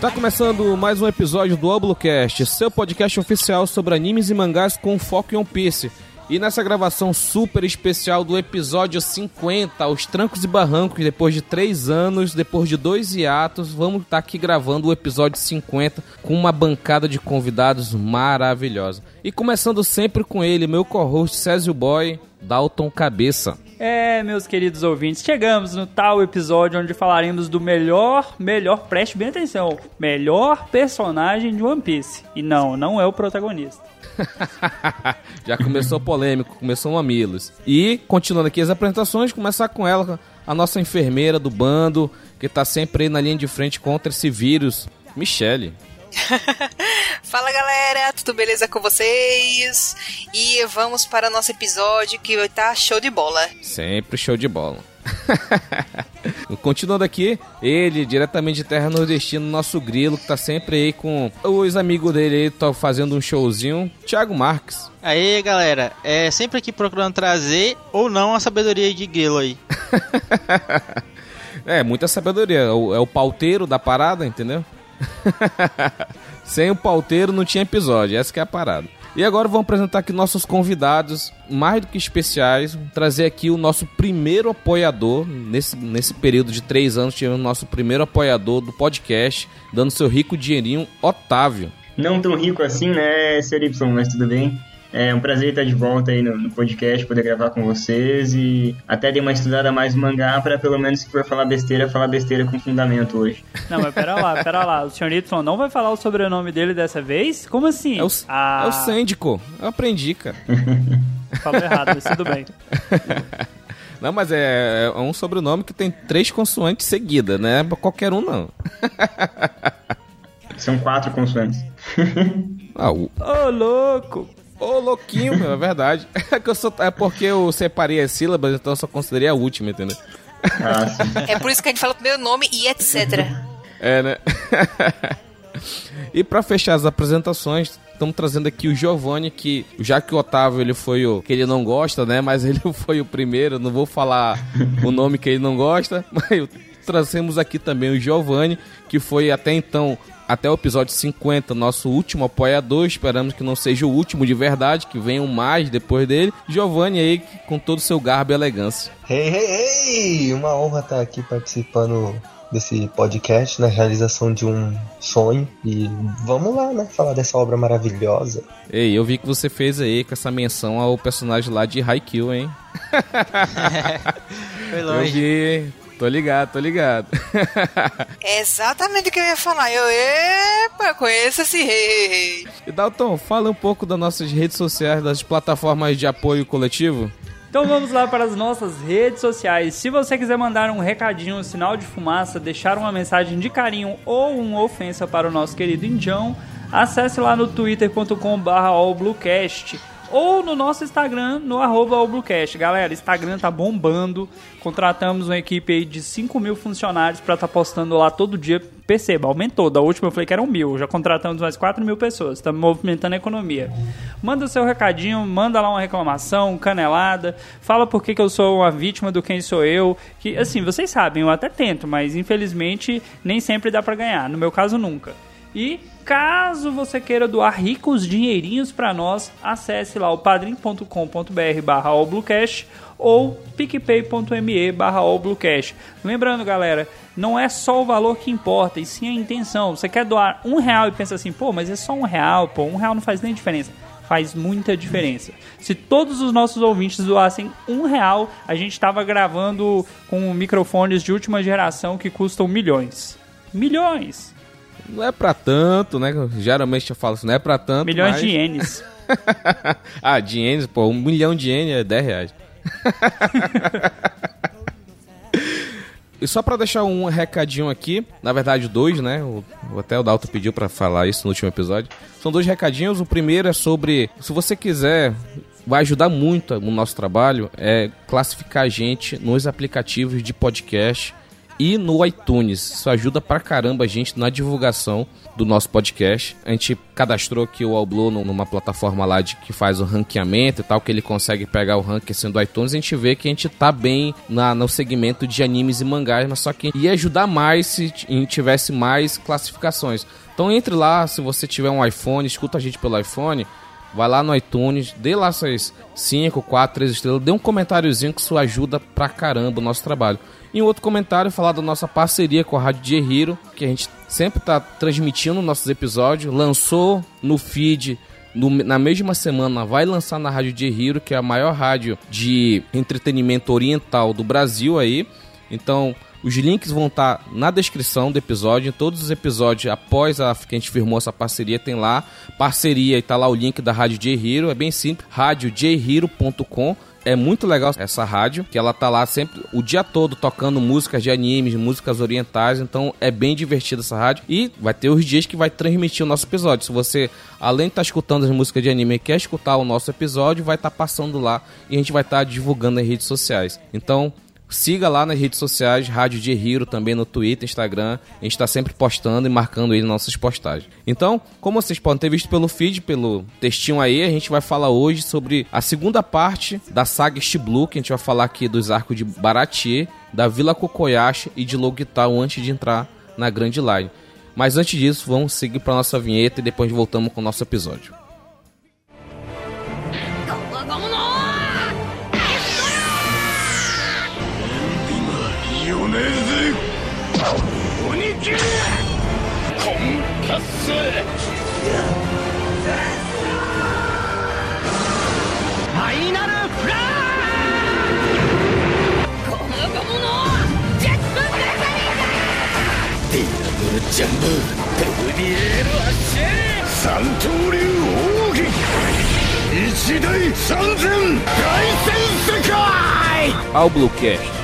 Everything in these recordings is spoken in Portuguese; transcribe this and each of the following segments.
Está começando mais um episódio do Oblocast, seu podcast oficial sobre animes e mangás com foco em One Piece. E nessa gravação super especial do episódio 50, aos trancos e barrancos, depois de três anos, depois de dois hiatos, vamos estar aqui gravando o episódio 50 com uma bancada de convidados maravilhosa. E começando sempre com ele, meu co-host Césio Boy, Dalton Cabeça. É, meus queridos ouvintes, chegamos no tal episódio onde falaremos do melhor, melhor, preste bem atenção, melhor personagem de One Piece. E não, não é o protagonista. Já começou polêmico, começou mamilos. E, continuando aqui as apresentações, começar com ela, a nossa enfermeira do bando, que tá sempre aí na linha de frente contra esse vírus, Michele. Fala galera, tudo beleza com vocês? E vamos para o nosso episódio que vai estar tá show de bola. Sempre show de bola. Continuando aqui, ele, diretamente de Terra Nordestina, nosso grilo, que tá sempre aí com os amigos dele aí, tá fazendo um showzinho, Thiago Marques. Aí galera, é sempre aqui procurando trazer ou não a sabedoria de grilo aí. é, muita sabedoria, é o, é o pauteiro da parada, entendeu? Sem o pauteiro não tinha episódio, essa é a parada. E agora vamos apresentar aqui nossos convidados, mais do que especiais, trazer aqui o nosso primeiro apoiador. Nesse, nesse período de três anos, tivemos o nosso primeiro apoiador do podcast, dando seu rico dinheirinho, Otávio. Não tão rico assim, né, Sr. Y, mas tudo bem. É um prazer estar de volta aí no, no, podcast, poder gravar com vocês e até dei uma estudada mais no mangá para pelo menos se for falar besteira, falar besteira com fundamento hoje. Não, mas pera lá, pera lá. O Sr. Y não vai falar o sobrenome dele dessa vez? Como assim? É o, ah... é o Sândico. Eu aprendi, cara. Falou errado, mas tudo bem. Não, mas é, é, um sobrenome que tem três consoantes seguidas, né? Qualquer um não. São quatro consoantes. ah, o... Ô, oh, louco! Ô, louquinho, meu, é verdade. É, que eu sou, é porque eu separei as sílabas, então eu só considerei a última, entendeu? Ah, é por isso que a gente fala o primeiro nome e etc. É, né? e para fechar as apresentações, estamos trazendo aqui o Giovanni, que já que o Otávio ele foi o que ele não gosta, né? Mas ele foi o primeiro, não vou falar o nome que ele não gosta, mas trazemos aqui também o Giovanni, que foi até então até o episódio 50, nosso último apoiador. Esperamos que não seja o último de verdade, que venham mais depois dele. Giovanni aí, com todo o seu garbo e elegância. Hey, hey, hey! Uma honra estar aqui participando desse podcast, na né? realização de um sonho. E vamos lá, né? Falar dessa obra maravilhosa. Ei, eu vi que você fez aí com essa menção ao personagem lá de Haikyuu, hein? Foi longe. Eu vi, Tô ligado, tô ligado. é exatamente o que eu ia falar. Eu, epa, conheço esse rei. E Dalton, fala um pouco das nossas redes sociais, das plataformas de apoio coletivo. Então vamos lá para as nossas redes sociais. Se você quiser mandar um recadinho, um sinal de fumaça, deixar uma mensagem de carinho ou uma ofensa para o nosso querido Indião, acesse lá no twitter.com/allbluecast ou no nosso Instagram, no arroba Galera, Instagram tá bombando. Contratamos uma equipe aí de 5 mil funcionários para estar tá postando lá todo dia. Perceba, aumentou. Da última eu falei que eram mil. Já contratamos mais 4 mil pessoas. Estamos movimentando a economia. Manda seu recadinho, manda lá uma reclamação, canelada. Fala por que, que eu sou uma vítima do quem sou eu. Que, assim, vocês sabem, eu até tento, mas infelizmente nem sempre dá para ganhar. No meu caso, nunca. E caso você queira doar ricos dinheirinhos para nós, acesse lá o padrim.com.br barra ou picpay.me barra Lembrando, galera, não é só o valor que importa, e sim a intenção. Você quer doar um real e pensa assim, pô, mas é só um real, pô, um real não faz nem diferença. Faz muita diferença. Se todos os nossos ouvintes doassem um real, a gente estava gravando com microfones de última geração que custam milhões. Milhões! Não é pra tanto, né? Geralmente eu falo assim, não é pra tanto. Milhões mas... de ienes. ah, de ienes, pô, um milhão de ienes é 10 reais. E só para deixar um recadinho aqui, na verdade dois, né? O, até o Dalton pediu para falar isso no último episódio. São dois recadinhos. O primeiro é sobre, se você quiser, vai ajudar muito no nosso trabalho, é classificar a gente nos aplicativos de podcast e no iTunes. Isso ajuda pra caramba a gente na divulgação do nosso podcast. A gente cadastrou aqui o Alblu numa plataforma lá de que faz o ranqueamento e tal, que ele consegue pegar o ranking assim, iTunes. A gente vê que a gente tá bem na, no segmento de animes e mangás, mas só que ia ajudar mais se tivesse mais classificações. Então entre lá, se você tiver um iPhone, escuta a gente pelo iPhone, vai lá no iTunes, dê lá suas 5, 4, 3 estrelas, dê um comentáriozinho que isso ajuda pra caramba o nosso trabalho. E um outro comentário falar da nossa parceria com a Rádio de Hero, que a gente sempre está transmitindo nossos episódios, lançou no feed no, na mesma semana vai lançar na Rádio de Hero, que é a maior rádio de entretenimento oriental do Brasil aí. Então, os links vão estar tá na descrição do episódio. Em todos os episódios, após a que a gente firmou essa parceria, tem lá parceria e tá lá o link da Rádio J Hero. É bem simples, radiojhero.com. É muito legal essa rádio, que ela tá lá sempre o dia todo tocando músicas de animes, músicas orientais, então é bem divertida essa rádio. E vai ter os dias que vai transmitir o nosso episódio. Se você, além de estar tá escutando as músicas de anime, quer escutar o nosso episódio, vai estar tá passando lá e a gente vai estar tá divulgando nas redes sociais. Então, Siga lá nas redes sociais, Rádio de Hero, também no Twitter, Instagram. A gente está sempre postando e marcando aí nossas postagens. Então, como vocês podem ter visto pelo feed, pelo textinho aí, a gente vai falar hoje sobre a segunda parte da saga East Blue, que a gente vai falar aqui dos arcos de Baratie, da Vila Kokoyashi e de Logital antes de entrar na Grand Line. Mas antes disso, vamos seguir para nossa vinheta e depois voltamos com o nosso episódio. 球コンパスファイナルフラッこの横者ジェットブレザリーだディアブルジャンボデブリエールアッシェ三刀流奥義一大三千大戦世界アウブロキャス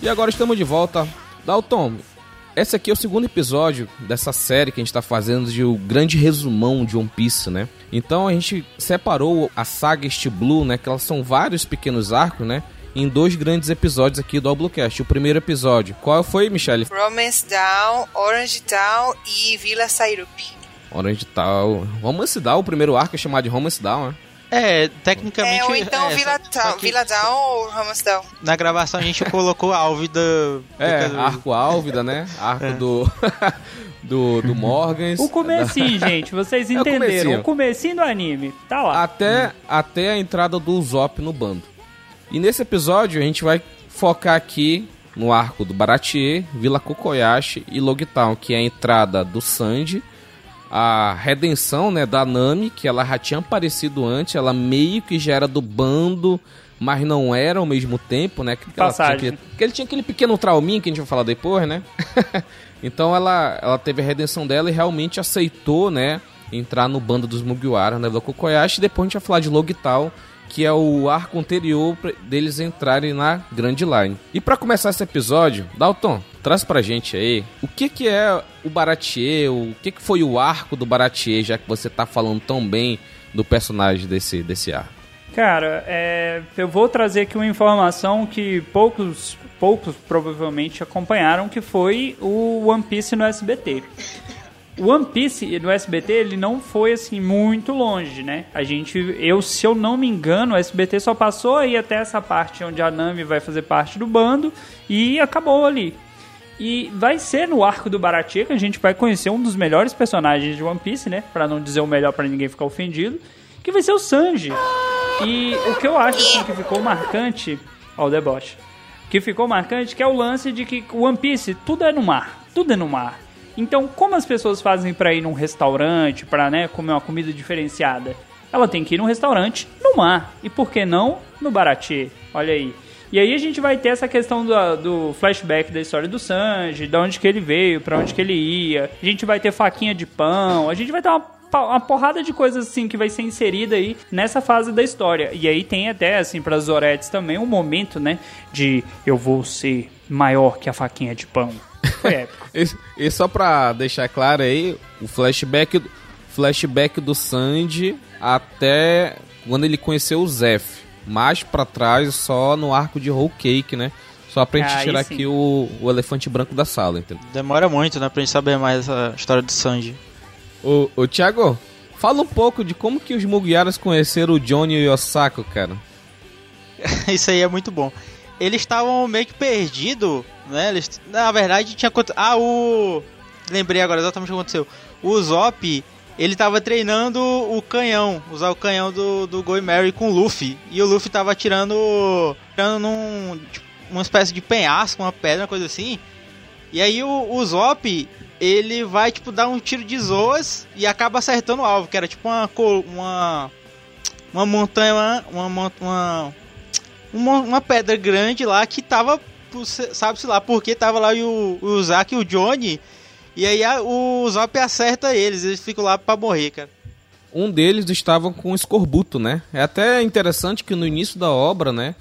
E agora estamos de volta. Dalton, esse aqui é o segundo episódio dessa série que a gente está fazendo de o grande resumão de One Piece, né? Então a gente separou a saga East Blue, né? Que elas são vários pequenos arcos, né? Em dois grandes episódios aqui do Bluecast. O primeiro episódio, qual foi, Michelle? Romance Down, Orange Town e Vila Sairup. Orange Town. Romance Down, o primeiro arco é chamado de Romance Down, né? É, tecnicamente. É, ou então é, Vila, Town, Vila Down ou Ramsdale. Na gravação a gente colocou Álvida. É, do... Arco Álvida, né? Arco é. do. do, do Morgans. O comecinho, da... gente, vocês entenderam. É o, comecinho. o comecinho do anime. Tá lá. Até, hum. até a entrada do Zop no bando. E nesse episódio a gente vai focar aqui no arco do Baratie, Vila Kokoyashi e Logtown, que é a entrada do Sanji a redenção né, da Nami, que ela já tinha aparecido antes, ela meio que já era do bando, mas não era ao mesmo tempo, né? Que Passagem. Tinha que ele tinha aquele pequeno trauminho que a gente vai falar depois, né? então ela, ela teve a redenção dela e realmente aceitou, né? Entrar no bando dos Mugiwara, né? Do Kokoyashi. Depois a gente vai falar de Logital, que é o arco anterior deles entrarem na Grand Line. E para começar esse episódio, Dalton, traz pra gente aí o que que é o Baratier, o que que foi o arco do Baratier, já que você tá falando tão bem do personagem desse, desse arco. Cara, é, eu vou trazer aqui uma informação que poucos, poucos provavelmente acompanharam, que foi o One Piece no SBT. One Piece no SBT ele não foi assim muito longe, né? A gente, eu se eu não me engano, o SBT só passou aí até essa parte onde a Nami vai fazer parte do bando e acabou ali. E vai ser no arco do Baratie que a gente vai conhecer um dos melhores personagens de One Piece, né? Para não dizer o melhor para ninguém ficar ofendido, que vai ser o Sanji. E o que eu acho assim, que ficou marcante, ó o deboche. Que ficou marcante que é o lance de que One Piece tudo é no mar, tudo é no mar. Então, como as pessoas fazem para ir num restaurante, para né, comer uma comida diferenciada? Ela tem que ir num restaurante no mar. E por que não no Baratie? Olha aí. E aí a gente vai ter essa questão do, do, flashback da história do Sanji, de onde que ele veio, para onde que ele ia. A gente vai ter faquinha de pão, a gente vai ter uma uma porrada de coisas assim que vai ser inserida aí nessa fase da história. E aí tem até assim para Zoretes também um momento, né, de eu vou ser maior que a faquinha de pão. Foi épico. E, e só pra deixar claro aí, o flashback, flashback do Sandy até quando ele conheceu o Zef. Mais pra trás, só no arco de Whole Cake, né? Só pra gente Ah, tirar aqui o, o elefante branco da sala, entendeu? Demora muito, né, pra gente saber mais essa história do Sanji. Ô, ô Thiago, fala um pouco de como que os Mugiaras conheceram o Johnny e o Osako, cara. Isso aí é muito bom. Eles estavam meio que perdidos, né? Eles, na verdade, tinha. Ah, o. Lembrei agora exatamente o que aconteceu. O Zop, ele tava treinando o canhão, usar o canhão do, do Going Mary com o Luffy. E o Luffy tava atirando. atirando num. tipo, uma espécie de penhasco, uma pedra, uma coisa assim. E aí o, o Zop, ele vai, tipo, dar um tiro de zoas e acaba acertando o alvo, que era tipo uma. uma uma montanha, uma, uma, uma, uma, uma pedra grande lá que tava, sabe-se lá, porque tava lá o, o Zack e o Johnny, e aí a- o Zop acerta eles, eles ficam lá pra morrer, cara. Um deles estava com escorbuto, né? É até interessante que no início da obra, né?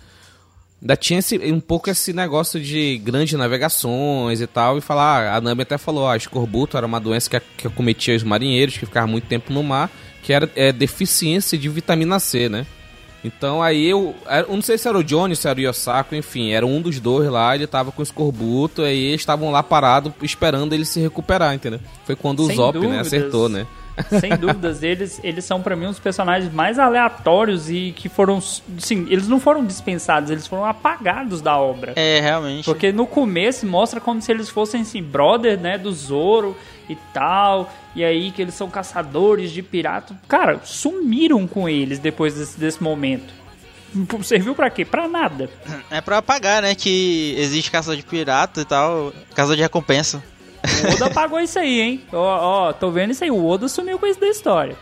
Ainda tinha esse, um pouco esse negócio de grandes navegações e tal. E falar, ah, a Nami até falou, ah, escorbuto era uma doença que, que acometia os marinheiros que ficavam muito tempo no mar, que era é, deficiência de vitamina C, né? Então aí eu, eu não sei se era o Johnny, se era o Yosako, enfim, era um dos dois lá, ele tava com escorbuto, aí eles estavam lá parados esperando ele se recuperar, entendeu? Foi quando o Sem Zop, né, acertou, né? Sem dúvidas, eles, eles são pra mim os personagens mais aleatórios e que foram. Sim, eles não foram dispensados, eles foram apagados da obra. É, realmente. Porque no começo mostra como se eles fossem assim, brother, né, do Zoro e tal. E aí que eles são caçadores de pirata. Cara, sumiram com eles depois desse, desse momento. Serviu pra quê? Pra nada. É pra apagar, né, que existe caça de pirata e tal, caça de recompensa. O Oda apagou isso aí, hein? Ó, ó, tô vendo isso aí. O Oda sumiu com isso da história.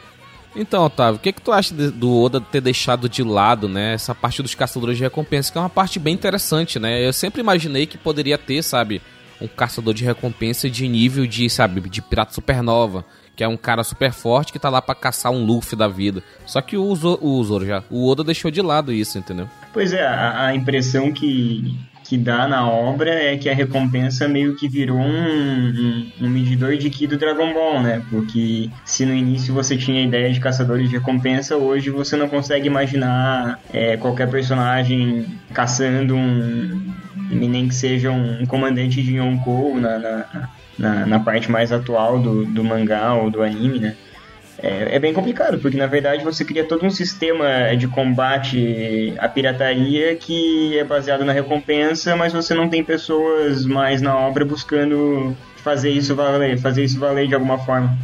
Então, Otávio, o que, que tu acha de- do Oda ter deixado de lado, né, essa parte dos caçadores de recompensa, que é uma parte bem interessante, né? Eu sempre imaginei que poderia ter, sabe, um caçador de recompensa de nível de, sabe, de pirata supernova, que é um cara super forte que tá lá pra caçar um Luffy da vida. Só que o, Zo- o Zoro já, o Oda deixou de lado isso, entendeu? Pois é, a, a impressão que, que dá na obra é que a recompensa meio que virou um, um, um medidor de Ki do Dragon Ball, né? Porque se no início você tinha a ideia de caçadores de recompensa, hoje você não consegue imaginar é, qualquer personagem caçando um. nem que seja um, comandante de Yonkou na, na, na, na parte mais atual do, do mangá ou do anime, né? É, é bem complicado, porque na verdade você cria todo um sistema de combate à pirataria que é baseado na recompensa, mas você não tem pessoas mais na obra buscando fazer isso valer, fazer isso valer de alguma forma.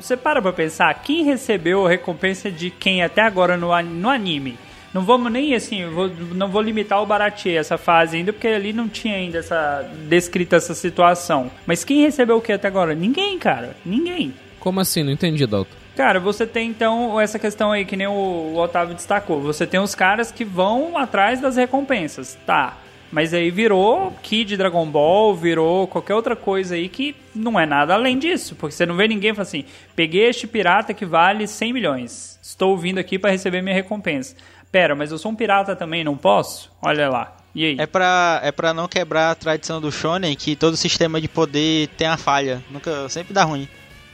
Você- para pra pensar, quem recebeu a recompensa de quem até agora no, no anime? Não vamos nem assim, eu vou- não vou limitar o Baratie essa fase ainda, porque ali não tinha ainda essa descrita essa situação. Mas quem recebeu o que até agora? Ninguém, cara. Ninguém. Como assim? Não entendi, Dalton. Cara, você tem então essa questão aí que nem o, Otávio destacou. Você tem os caras que vão atrás das recompensas, tá? Mas aí virou Kid Dragon Ball, virou qualquer outra coisa aí que não é nada além disso. Porque você não vê ninguém falando assim: peguei este pirata que vale 100 milhões. Estou vindo aqui para receber minha recompensa. Pera, mas eu sou um pirata também, não posso? Olha lá. E aí? É pra, é pra não quebrar a tradição do Shonen, que todo sistema de poder tem a falha. Nunca, sempre dá ruim.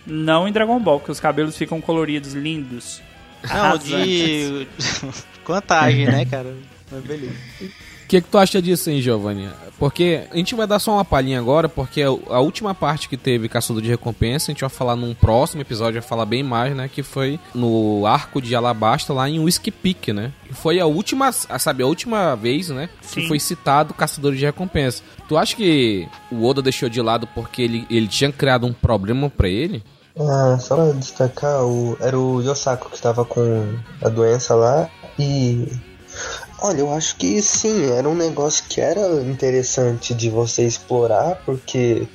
Não em Dragon Ball, que os cabelos ficam coloridos, lindos. Não, de contagem, né, cara? Mas beleza. O que, que tu acha disso, hein, Giovanni? Porque a gente vai dar só uma palhinha agora, porque a última parte que teve Caçador de Recompensa, a gente vai falar num próximo episódio, vai falar bem mais, né? Que foi no arco de Alabasta, lá em Whiskey Peak, né? Que foi a última, a- sabe, a última vez, né? Que Sim. foi citado Caçador de Recompensa. Tu acha que o Oda deixou de lado porque ele, ele tinha criado um problema pra ele? Ah, só pra destacar, o, era o Yosako que estava com a doença lá e. Olha, eu acho que sim, era um negócio que era interessante de você explorar, porque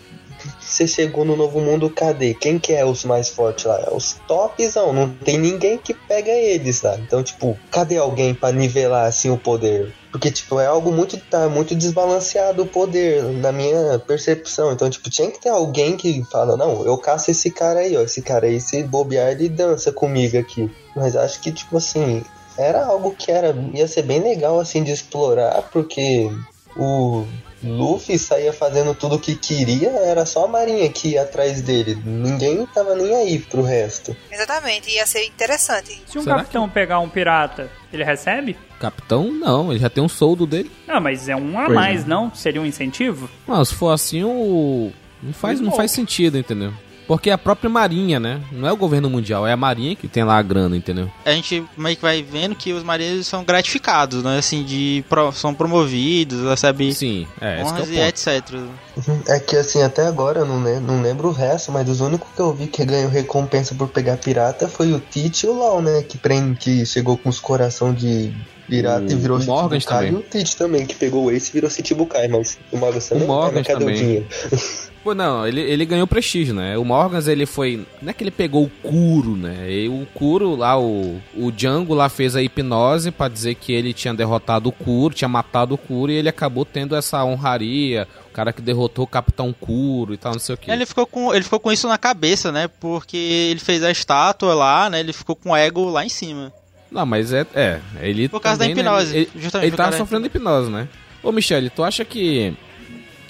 você chegou no novo mundo, cadê? Quem que é os mais fortes lá? É os topzão, não tem ninguém que pega eles lá. Então, tipo, cadê alguém pra nivelar assim o poder? Porque, tipo, é algo muito, tá muito desbalanceado o poder, na minha percepção. Então, tipo, tinha que ter alguém que fala, não, eu caço esse cara aí, ó. Esse cara aí, se bobear, ele dança comigo aqui. Mas acho que, tipo assim, era algo que era ia ser bem legal, assim, de explorar, porque o Luffy saía fazendo tudo o que queria, era só a marinha que ia atrás dele. Ninguém tava nem aí pro resto. Exatamente, ia ser interessante. Se um Será capitão pegar um pirata, ele recebe? Capitão, não, ele já tem um soldo dele. Não, mas é um a Pois mais, é. não? Seria um incentivo? Não, se for assim, o. Não faz, não faz sentido, entendeu? Porque é a própria Marinha, né? Não é o governo mundial, é a Marinha que tem lá a grana, entendeu? A gente meio que vai vendo que os marinheiros são gratificados, né? Assim, de pro- são promovidos, recebem Sim, é, esse que é o honras e ponto. etc. É que assim, até agora eu não, le- não lembro o resto, mas os únicos que eu vi que ganhou recompensa por pegar pirata foi o Tite e o Lau, né? Que, prende, que chegou com os coração de pirata O- e virou o Morgans Chichibukai. E também. o Tite também, que pegou o Ace e virou Chichibukai, mas o também. Morgans mas cadê também. o dinheiro? Pô, não, ele, ele ganhou prestígio, né? O Morgans, ele foi. Não é que ele pegou o Kuro, né? E o Kuro lá, o, o Django lá fez a hipnose pra dizer que ele tinha derrotado o Kuro, tinha matado o Kuro, e ele acabou tendo essa honraria. O cara que derrotou o Capitão Kuro e tal, não sei o que. Ele ficou, com, ele ficou com isso na cabeça, né? Porque ele fez a estátua lá, né? Ele ficou com o ego lá em cima. Não, mas é. é ele Por causa da também, né, hipnose, Ele, justamente ele por tava da sofrendo hipnose, né? Ô, Michele, tu acha que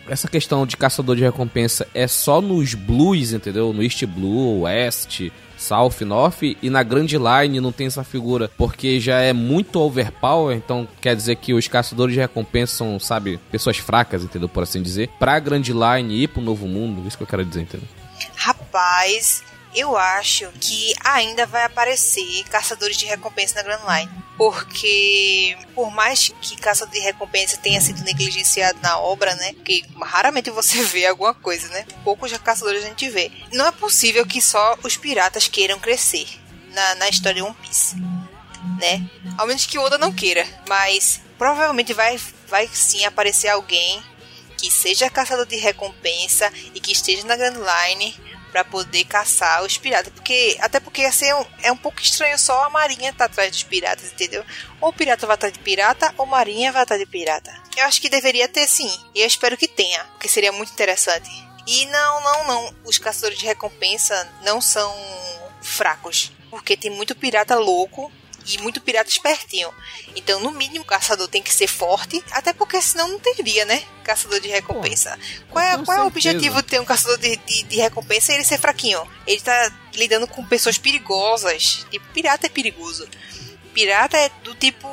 essa questão de caçador de recompensa é só nos blues, entendeu? No East Blue, West, South, North e na Grand Line não tem essa figura porque já é muito overpower, então quer dizer que os caçadores de recompensa são, sabe, pessoas fracas, entendeu? Por assim dizer. Pra Grand Line ir pro Novo Mundo, isso que eu quero dizer, entendeu? Rapaz, eu acho que ainda vai aparecer caçadores de recompensa na Grand Line. Porque, por mais que caçador de recompensa tenha sido negligenciado na obra, né? Porque raramente você vê alguma coisa, né? Poucos caçadores a gente vê. Não é possível que só os piratas queiram crescer na, na história One Piece. Né? Ao menos que o Oda não queira. Mas provavelmente vai, vai sim aparecer alguém que seja caçador de recompensa e que esteja na Grand Line para poder caçar os piratas. Porque, até porque assim, é, um, é um pouco estranho só a marinha tá atrás dos piratas, entendeu? Ou o pirata vai atrás de pirata, ou a marinha vai atrás de pirata. Eu acho que deveria ter sim. E eu espero que tenha, porque seria muito interessante. E não, não, não. Os caçadores de recompensa não são fracos. Porque tem muito pirata louco e muito pirata espertinho. Então, no mínimo, o caçador tem que ser forte, até porque senão não teria, né? Caçador de recompensa. qual é, qual é o objetivo de ter um caçador de, de, de recompensa e ele ser fraquinho? Ele tá lidando com pessoas perigosas. Tipo, pirata é perigoso. Pirata é do tipo.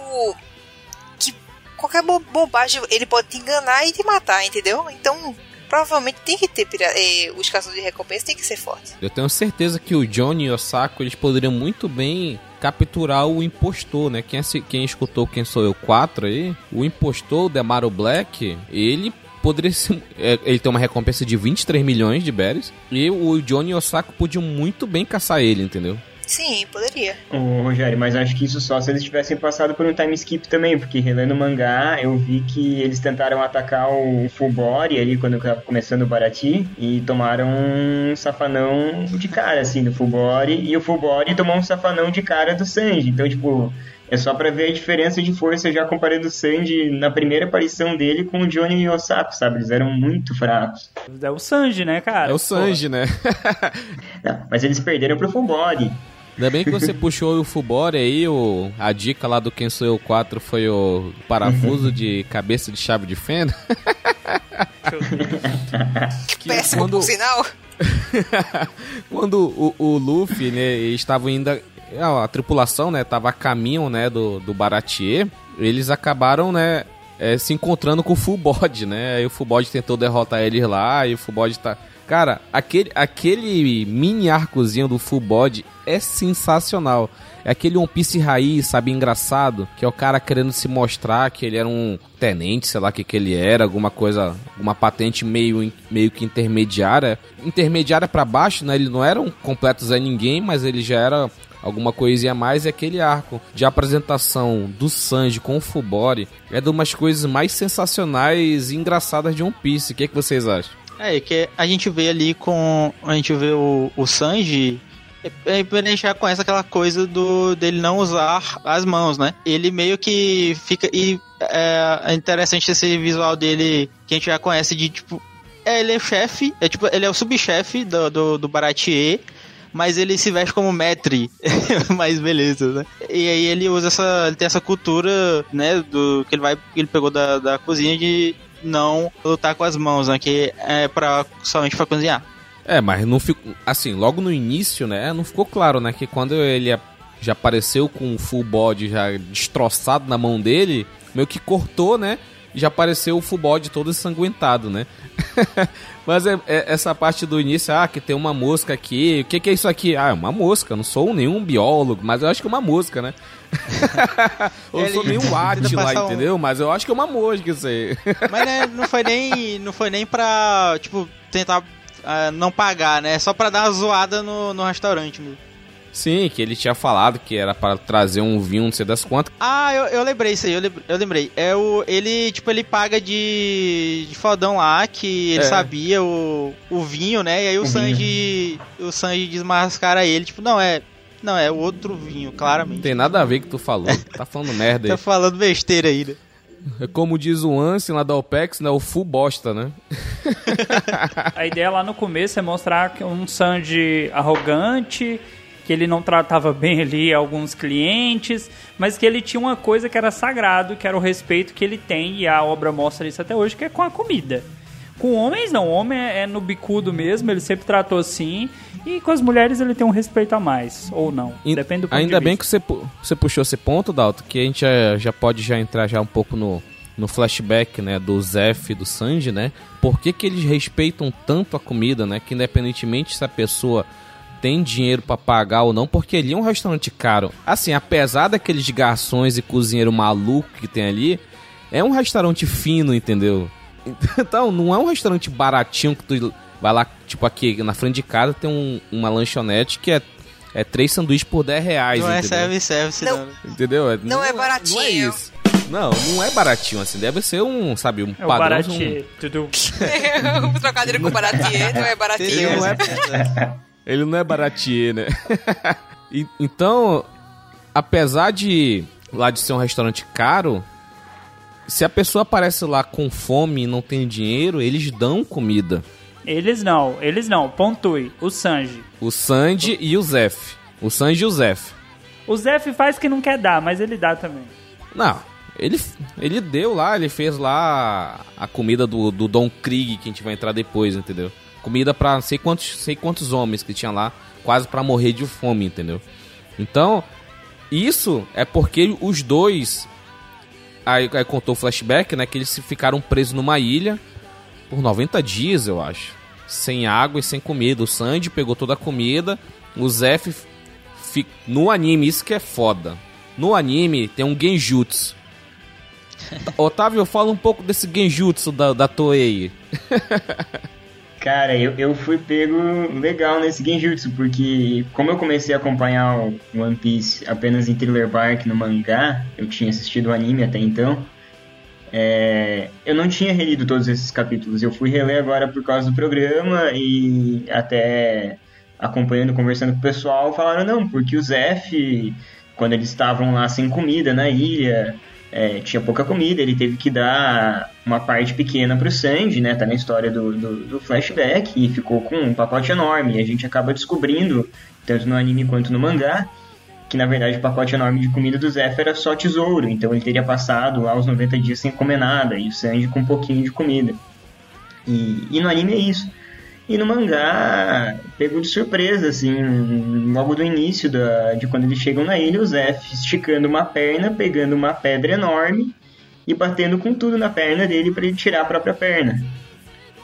que qualquer bo- bobagem ele pode te enganar e te matar, entendeu? Então. Provavelmente tem que ter eh, os caçadores de recompensa tem que ser fortes. Eu tenho certeza que o Johnny e o Osako eles poderiam muito bem capturar o impostor, né? Quem, quem escutou Quem Sou Eu 4 aí, o impostor, o Demaru Black, ele poderia ser. é, Ele tem uma recompensa de 23 milhões de berries. E o Johnny Osako podiam muito bem caçar ele, entendeu? Sim, poderia. Ô, Rogério, mas acho que isso só se eles tivessem passado por um time skip também, porque relendo o mangá, eu vi que eles tentaram atacar o Fulbori ali quando tava começando o Barati e tomaram um safanão de cara, assim, do Fulbori, e o Fulbori tomou um safanão de cara do Sanji. Então, tipo, é só pra ver a diferença de força já comparando o Sanji na primeira aparição dele com o Johnny e o Osako, sabe? Eles eram muito fracos. É o Sanji, né, cara? É o Sanji, né? Não, mas eles perderam pro Fulbori. Ainda bem que você puxou o Fubori aí, o, a dica lá do Quem Sou Eu 4 foi o parafuso de cabeça de chave de fenda. Que péssimo, quando- sinal. Quando o, o Luffy, né, estava ainda. A, tripulação, né, tava a caminho, né, do, do Baratier, eles acabaram, né, é, se encontrando com o Full Body, né? Aí o Full Body tentou derrotar eles lá e o Full Body tá. Cara, aquele, aquele mini arcozinho do Full Body é sensacional. É aquele One Piece raiz, sabe, engraçado, que é o cara querendo se mostrar que ele era um tenente, sei lá o que que ele era, alguma coisa, uma patente meio, meio que intermediária. Intermediária pra baixo, né? Ele não era um completo Zé Ninguém, mas ele já era alguma coisinha a mais e aquele arco de apresentação do Sanji com o Fubori é de umas coisas mais sensacionais e engraçadas de One Piece. O que, é que vocês acham? É, que a gente vê ali com. A gente vê o, o Sanji. é, é, gente já conhece aquela coisa do dele não usar as mãos, né? Ele meio que fica. E é, é interessante esse visual dele que a gente já conhece de tipo. É, ele é chefe, é tipo, ele é o subchefe do, do, do Baratier, mas ele se veste como maître, mas beleza, né? E aí ele usa essa, ele tem essa cultura, né, do que ele vai, ele pegou da, da cozinha de não lutar com as mãos, né? Que é pra, somente pra cozinhar. É, mas não ficou. Assim, logo no início, né? Não ficou claro, né? Que quando ele já apareceu com o full body já destroçado na mão dele, meio que cortou, né? Já apareceu o full body todo ensanguentado, né? mas é, é, essa parte do início, ah, que tem uma mosca aqui. O que, que é isso aqui? Ah, é uma mosca. Não sou nenhum biólogo, mas eu acho que é uma mosca, né? eu não sou nenhum Átila, um... entendeu? Mas eu acho que é uma mosca isso aí. mas né, não foi nem. Não foi nem pra, tipo, tentar uh, não pagar, né? Só pra dar uma zoada no, no restaurante mesmo. Sim, que ele tinha falado que era para trazer um vinho, não sei das quantas. Ah, eu, eu lembrei isso aí, eu, eu lembrei. É o, ele, tipo, ele paga de, de fodão lá, que ele é. sabia o, o vinho, né? E aí o, o Sanji, o Sanji desmascara ele, tipo, não, é, não, é outro vinho, claramente. Tem nada a ver com que tu falou. tá falando merda aí. tá falando besteira aí, né? É como diz o Ansem lá da OPEX, né? O full bosta, né? a ideia lá no começo é mostrar um Sanji arrogante, que ele não tratava bem ali alguns clientes, mas que ele tinha uma coisa que era sagrado, que era o respeito que ele tem, e a obra mostra isso até hoje, que é com a comida. Com homens não, o homem é no bicudo mesmo, ele sempre tratou assim, e com as mulheres ele tem um respeito a mais, ou não, depende do ponto Ainda de bem que você, você puxou esse ponto, Dalton, que a gente já, já pode já entrar já um pouco no, no flashback, né, do Zef e do Sanji, né? Por que, que eles respeitam tanto a comida, né? Que independentemente se a pessoa tem dinheiro para pagar ou não, porque ali é um restaurante caro. Assim, apesar daqueles garçons e cozinheiro maluco que tem ali, é um restaurante fino, entendeu? Então, não é um restaurante baratinho que tu vai lá, tipo aqui na frente de casa tem um, uma lanchonete que é, é três sanduíches por 10 reais. Não é entendeu? é service-service, não. Entendeu? Não, não é baratinho. Não é isso. Não, não é baratinho assim. Deve ser um, sabe, um é padrão. Um... Tudo. um trocadilho com baratinho, não é baratinho. Não é... Ele não é baratinho, né? e, então, apesar de lá de ser um restaurante caro, se a pessoa aparece lá com fome e não tem dinheiro, eles dão comida. Eles não, eles não. Pontui. O Sanji. O Sanji e o Zef. O Sanji e o Zef. O Zef faz que não quer dar, mas ele dá também. Não, ele, ele deu lá, ele fez lá a comida do, do Don Krieg, que a gente vai entrar depois, entendeu? Comida pra sei quantos, sei quantos homens que tinha lá, quase para morrer de fome, entendeu? Então, isso é porque os dois. Aí, aí contou o flashback, né? Que eles ficaram presos numa ilha por 90 dias, eu acho. Sem água e sem comida. O Sandy pegou toda a comida. O Zef. No anime, isso que é foda. No anime tem um genjutsu. Otávio, fala um pouco desse genjutsu da, da Toei. Cara, eu, eu fui pego legal nesse genjutsu, porque como eu comecei a acompanhar o One Piece apenas em Thriller Bark no mangá, eu tinha assistido o anime até então, é, eu não tinha relido todos esses capítulos. Eu fui reler agora por causa do programa e até acompanhando, conversando com o pessoal, falaram não, porque o Zef, quando eles estavam lá sem comida na ilha, é, tinha pouca comida, ele teve que dar uma parte pequena para o Sanji, né? Tá na história do, do, do, flashback e ficou com um pacote enorme. E a gente acaba descobrindo, tanto no anime quanto no mangá, que na verdade o pacote enorme de comida do Zef era só tesouro, então ele teria passado lá os 90 dias sem comer nada, e o Sanji com um pouquinho de comida. E, e no anime é isso. E no mangá, pegou de surpresa, assim, logo do início da, de quando eles chegam na ilha, o Zef esticando uma perna, pegando uma pedra enorme e batendo com tudo na perna dele para ele tirar a própria perna.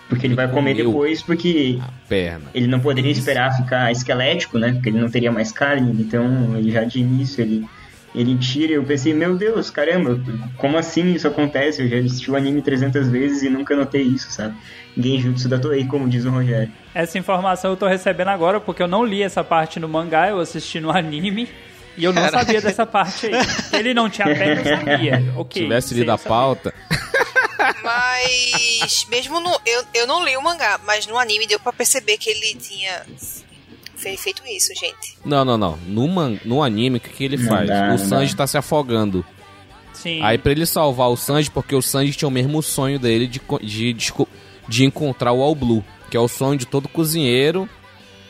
Porque ele vai comer depois, porque perna. ele não poderia esperar ficar esquelético, né? Porque ele não teria mais carne, então ele já de início ele, ele tira. Eu pensei, meu Deus, caramba, como assim isso acontece? Eu já assisti o anime 300 vezes e nunca notei isso, sabe? Genjutsu da Toei, como diz o Rogério. Essa informação eu tô recebendo agora porque eu não li essa parte no mangá, eu assisti no anime. E eu não Caraca. sabia dessa parte aí. Ele não tinha perna, eu sabia. Ok. Se tivesse lido a pauta. Mas mesmo no. Eu, eu não li o mangá, mas no anime deu pra perceber que ele tinha feito isso, gente. Não, não, não. No, man, no anime, o que, que ele não faz? Dá, o Sanji tá se afogando. Sim. Aí pra ele salvar o Sanji, porque o Sanji tinha o mesmo sonho dele de, de, de, de encontrar o All Blue, que é o sonho de todo cozinheiro.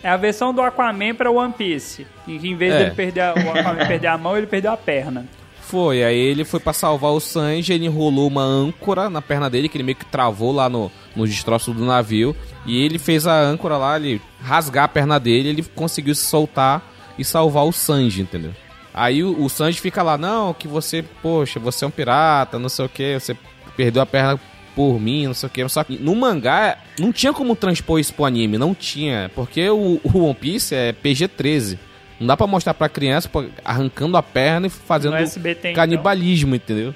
É a versão do Aquaman pra One Piece. Em vez é. dele perder a, o Aquaman perder a mão, ele perdeu a perna. Foi, aí ele foi para salvar o Sanji, ele enrolou uma âncora na perna dele, que ele meio que travou lá no, no destroço do navio. E ele fez a âncora lá, ele rasgar a perna dele, ele conseguiu se soltar e salvar o Sanji, entendeu? Aí o, o Sanji fica lá, não, que você, poxa, você é um pirata, não sei o que, você perdeu a perna por mim, não sei o que. Só que no mangá não tinha como transpor isso pro anime, não tinha. Porque o, o One Piece é PG-13. Não dá pra mostrar pra criança arrancando a perna e fazendo SBT, então. canibalismo, então. entendeu?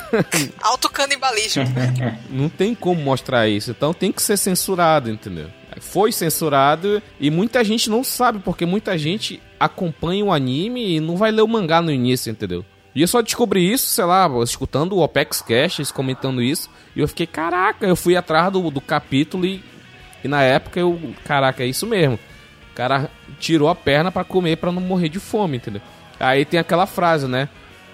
Autocanibalismo. não tem como mostrar isso. Então tem que ser censurado, entendeu? Foi censurado e muita gente não sabe, porque muita gente acompanha o anime e não vai ler o mangá no início, entendeu? E eu só descobri isso, sei lá, escutando o Opex Cash comentando isso. E eu fiquei, caraca, eu fui atrás do, do capítulo e, e na época eu, caraca, é isso mesmo. O cara tirou a perna para comer para não morrer de fome, entendeu? Aí tem aquela frase, né?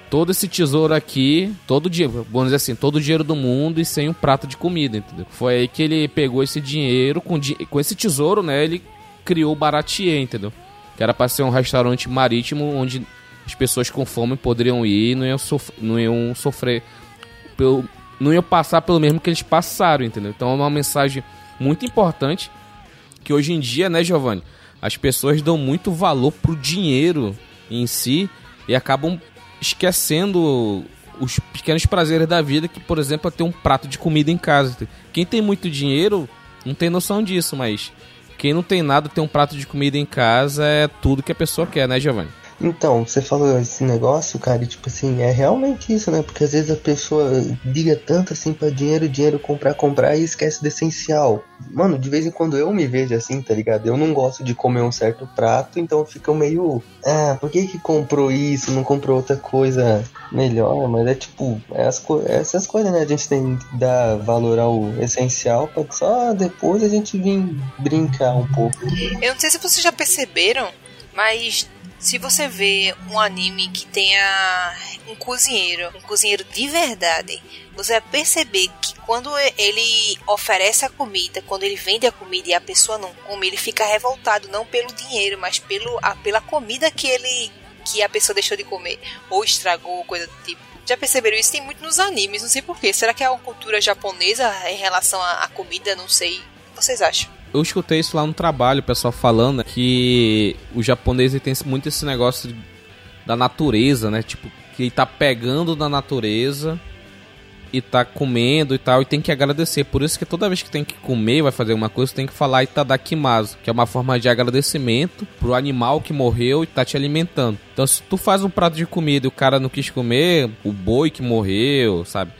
Todo esse tesouro aqui, todo dia, vamos dizer assim, todo o dinheiro do mundo e sem um prato de comida, entendeu? Foi aí que ele pegou esse dinheiro, com, com esse tesouro, né? Ele criou o Baratier, entendeu? Que era pra ser um restaurante marítimo onde as pessoas com fome poderiam ir e não iam, sof não iam sofrer, pelo, não iam passar pelo mesmo que eles passaram, entendeu? Então é uma mensagem muito importante que hoje em dia, né, Giovanni, as pessoas dão muito valor pro dinheiro em si e acabam esquecendo os pequenos prazeres da vida, que por exemplo é ter um prato de comida em casa. Quem tem muito dinheiro não tem noção disso, mas quem não tem nada, ter um prato de comida em casa é tudo que a pessoa quer, né, Giovanni? Então, você falou esse negócio, cara, e tipo assim, é realmente isso, né? Porque às vezes a pessoa liga tanto assim para dinheiro, dinheiro, comprar, comprar e esquece do essencial. Mano, de vez em quando eu me vejo assim, tá ligado? Eu não gosto de comer um certo prato, então fica meio. Ah, por que que comprou isso? Não comprou outra coisa melhor? Mas é tipo, é as co essas coisas, né? A gente tem que dar valor ao essencial pra só depois a gente vir brincar um pouco. Eu não sei se vocês já perceberam, mas se você vê um anime que tenha um cozinheiro, um cozinheiro de verdade, você vai perceber que quando ele oferece a comida, quando ele vende a comida e a pessoa não come, ele fica revoltado não pelo dinheiro, mas pelo, a, pela comida que ele que a pessoa deixou de comer ou estragou, coisa do tipo. Já perceberam isso? Tem muito nos animes, não sei porquê. Será que é uma cultura japonesa em relação à comida? Não sei. O que vocês acham? Eu escutei isso lá no trabalho, o pessoal falando que o japonês tem muito esse negócio da natureza, né? Tipo, que ele tá pegando da natureza e tá comendo e tal, e tem que agradecer. Por isso que toda vez que tem que comer, vai fazer uma coisa, tem que falar itadakimasu, que é uma forma de agradecimento pro animal que morreu e tá te alimentando. Então, se tu faz um prato de comida e o cara não quis comer, o boi que morreu, sabe?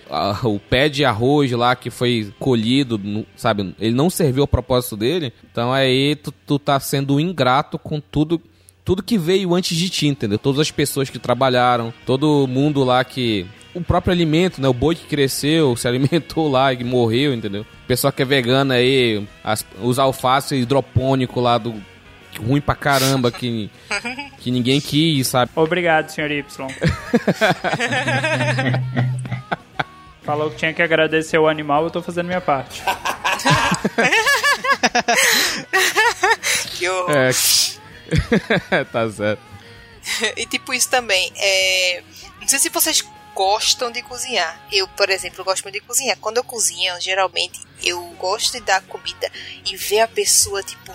O pé de arroz lá que foi colhido, sabe? Ele não serviu ao propósito dele. Então, aí tu, tu tá sendo ingrato com tudo tudo que veio antes de ti, entendeu? Todas as pessoas que trabalharam, todo mundo lá que o próprio alimento, né? O boi que cresceu, se alimentou lá e morreu, entendeu? Pessoal que é vegana aí, as, os alface hidropônico lá do ruim pra caramba que, que ninguém quis, sabe? Obrigado, senhor Y. Falou que tinha que agradecer o animal, eu tô fazendo minha parte. que horror. É. tá certo. e tipo isso também, é... não sei se vocês gostam de cozinhar. Eu, por exemplo, gosto muito de cozinhar. Quando eu cozinho, geralmente eu gosto de dar comida e ver a pessoa tipo,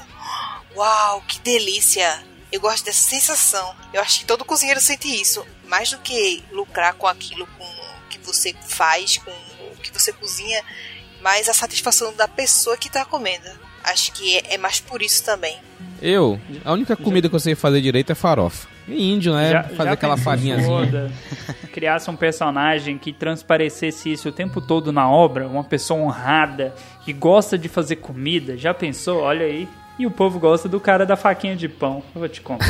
uau, que delícia. Eu gosto dessa sensação. Eu acho que todo cozinheiro sente isso. Mais do que lucrar com aquilo com que você faz, com o que você cozinha, mais a satisfação da pessoa que está comendo. Acho que é, é mais por isso também. Eu, a única comida que eu sei fazer direito é farofa. E índio, né? Já, Fazer já aquela farinhazinha. Criasse um personagem que transparecesse isso o tempo todo na obra, uma pessoa honrada, que gosta de fazer comida. Já pensou? Olha aí. E o povo gosta do cara da faquinha de pão. Eu vou te contar.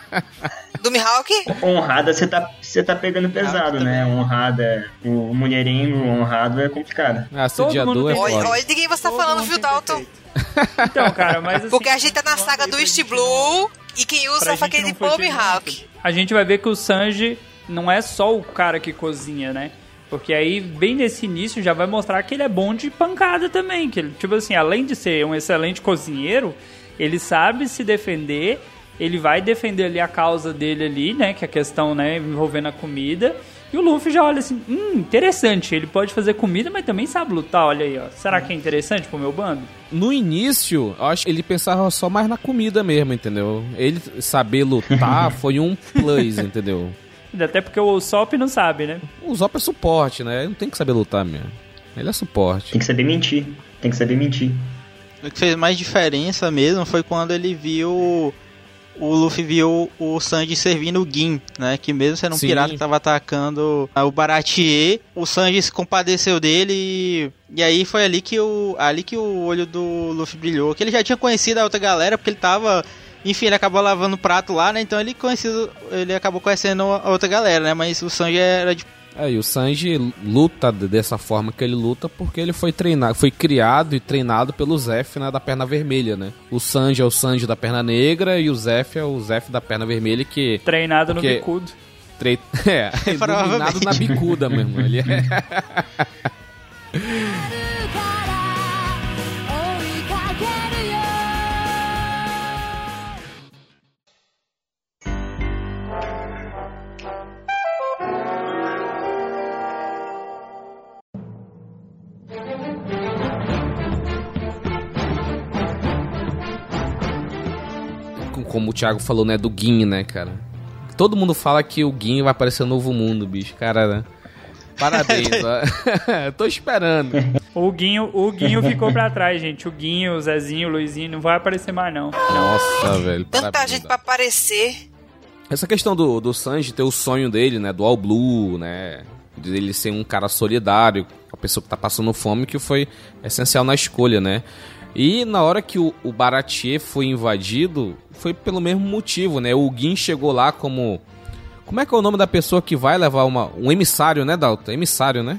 do Mihawk? Honrada, você tá, você tá pegando pesado, né? Honrada, o mulherengo honrado é complicado. Ah, assediador é foda. Olha, olha de quem você tá Todo falando, viu, Dalton? Então, cara, mas assim... Porque a gente tá na saga do East Blue e quem usa a faquinha de pão é Mihawk. A gente vai ver que o Sanji não é só o cara que cozinha, né? Porque aí, bem nesse início, já vai mostrar que ele é bom de pancada também. Que ele, tipo assim, além de ser um excelente cozinheiro, ele sabe se defender ele vai defender ali a causa dele ali, né? Que é a questão, né, envolvendo a comida. E o Luffy já olha assim, hum, interessante, ele pode fazer comida, mas também sabe lutar, olha aí, ó. Será que é interessante pro meu bando? No início, eu acho que ele pensava só mais na comida mesmo, entendeu? Ele saber lutar foi um plus, entendeu? Até porque o Sop não sabe, né? O Zop é suporte, né? Ele não tem que saber lutar mesmo. Ele é suporte. Tem que saber mentir. Tem que saber mentir. O que fez mais diferença mesmo foi quando ele viu. O Luffy viu o Sanji servindo o Gin, né? Que mesmo sendo um Sim. pirata que tava atacando o Baratier, o Sanji se compadeceu dele e, e aí foi ali que, o, ali que o olho do Luffy brilhou. Que ele já tinha conhecido a outra galera, porque ele tava. Enfim, ele acabou lavando o prato lá, né? Então ele conhecido, ele acabou conhecendo a outra galera, né? Mas o Sanji era de É, e o Sanji luta dessa forma que ele luta porque ele foi treinado, foi criado e treinado pelo Zef né, da perna vermelha, né? O Sanji é o Sanji da perna negra e o Zef é o Zef da perna vermelha que Treinado Porque- no bicudo. tre... é, iluminado na bicuda mesmo. Ele é... como o Thiago falou, né, do Gin, né, cara? Todo mundo fala que o Gin vai aparecer no Novo Mundo, bicho. Cara, né? parabéns. ó. Tô esperando. O Guinho, o Guinho ficou pra trás, gente. O Guinho, o Zezinho, o Luizinho não vai aparecer mais, não. Nossa, velho. Tanta parabéns, gente ó. pra aparecer. Essa questão do, do Sanji ter o sonho dele, né? Do All Blue, né? De ele ser um cara solidário com a pessoa que tá passando fome, que foi essencial na escolha, né? E na hora que o, o Baratier foi invadido, foi pelo mesmo motivo, né? O Gin chegou lá como. Como é que é o nome da pessoa que vai levar uma, um emissário, né, Dalton? Emissário, né?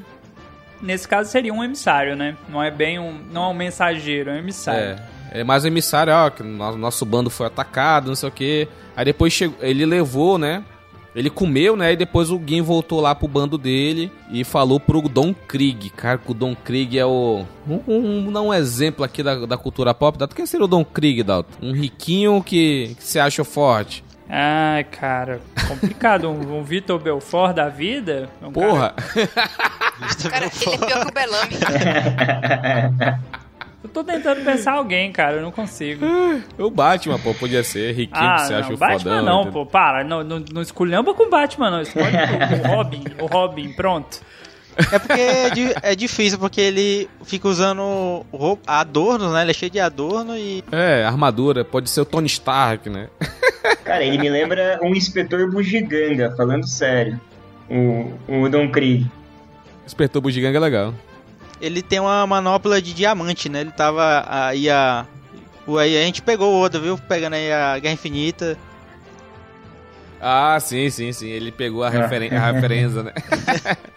Nesse caso seria um emissário, né? Não é bem um. Não é um mensageiro, é um emissário. É, é mais um emissário, ó, que o no- nosso bando foi atacado, não sei o que. Aí depois chegou, ele levou, né? Ele comeu, né? E depois o Gin voltou lá pro bando dele e falou pro Don Krieg. Cara, que o Don Krieg é o. Um, um, dá um exemplo aqui da, da cultura pop. Dalton. Quem seria o Don Krieg, Dalton? Um riquinho que, que se acha forte. Ai, cara, complicado. um, um Vitor Belfort da vida. um Porra! Cara, ele é pior que o Bellamy. eu tô tentando pensar alguém, cara, eu não consigo. o Batman, pô, podia ser. Riquinho que Ah, se acha não, Batman fodão. não, entendeu? pô, para. Não, não, não esculhamba com o Batman, não. Escolhe o, o Robin, o Robin, pronto. É porque é, di- é difícil, porque ele fica usando roupa, adornos, né? Ele é cheio de adorno e. É, armadura. Pode ser o Tony Stark, né? Cara, ele me lembra um inspetor bugiganga, falando sério. O, o Don Krieg. Despertou o Bugiganga é legal. Ele tem uma manopla de diamante, né? Ele tava aí a. Aí a gente pegou o Oda, viu? Pegando aí a Guerra Infinita. Ah, sim, sim, sim. Ele pegou a, referen a referência, né?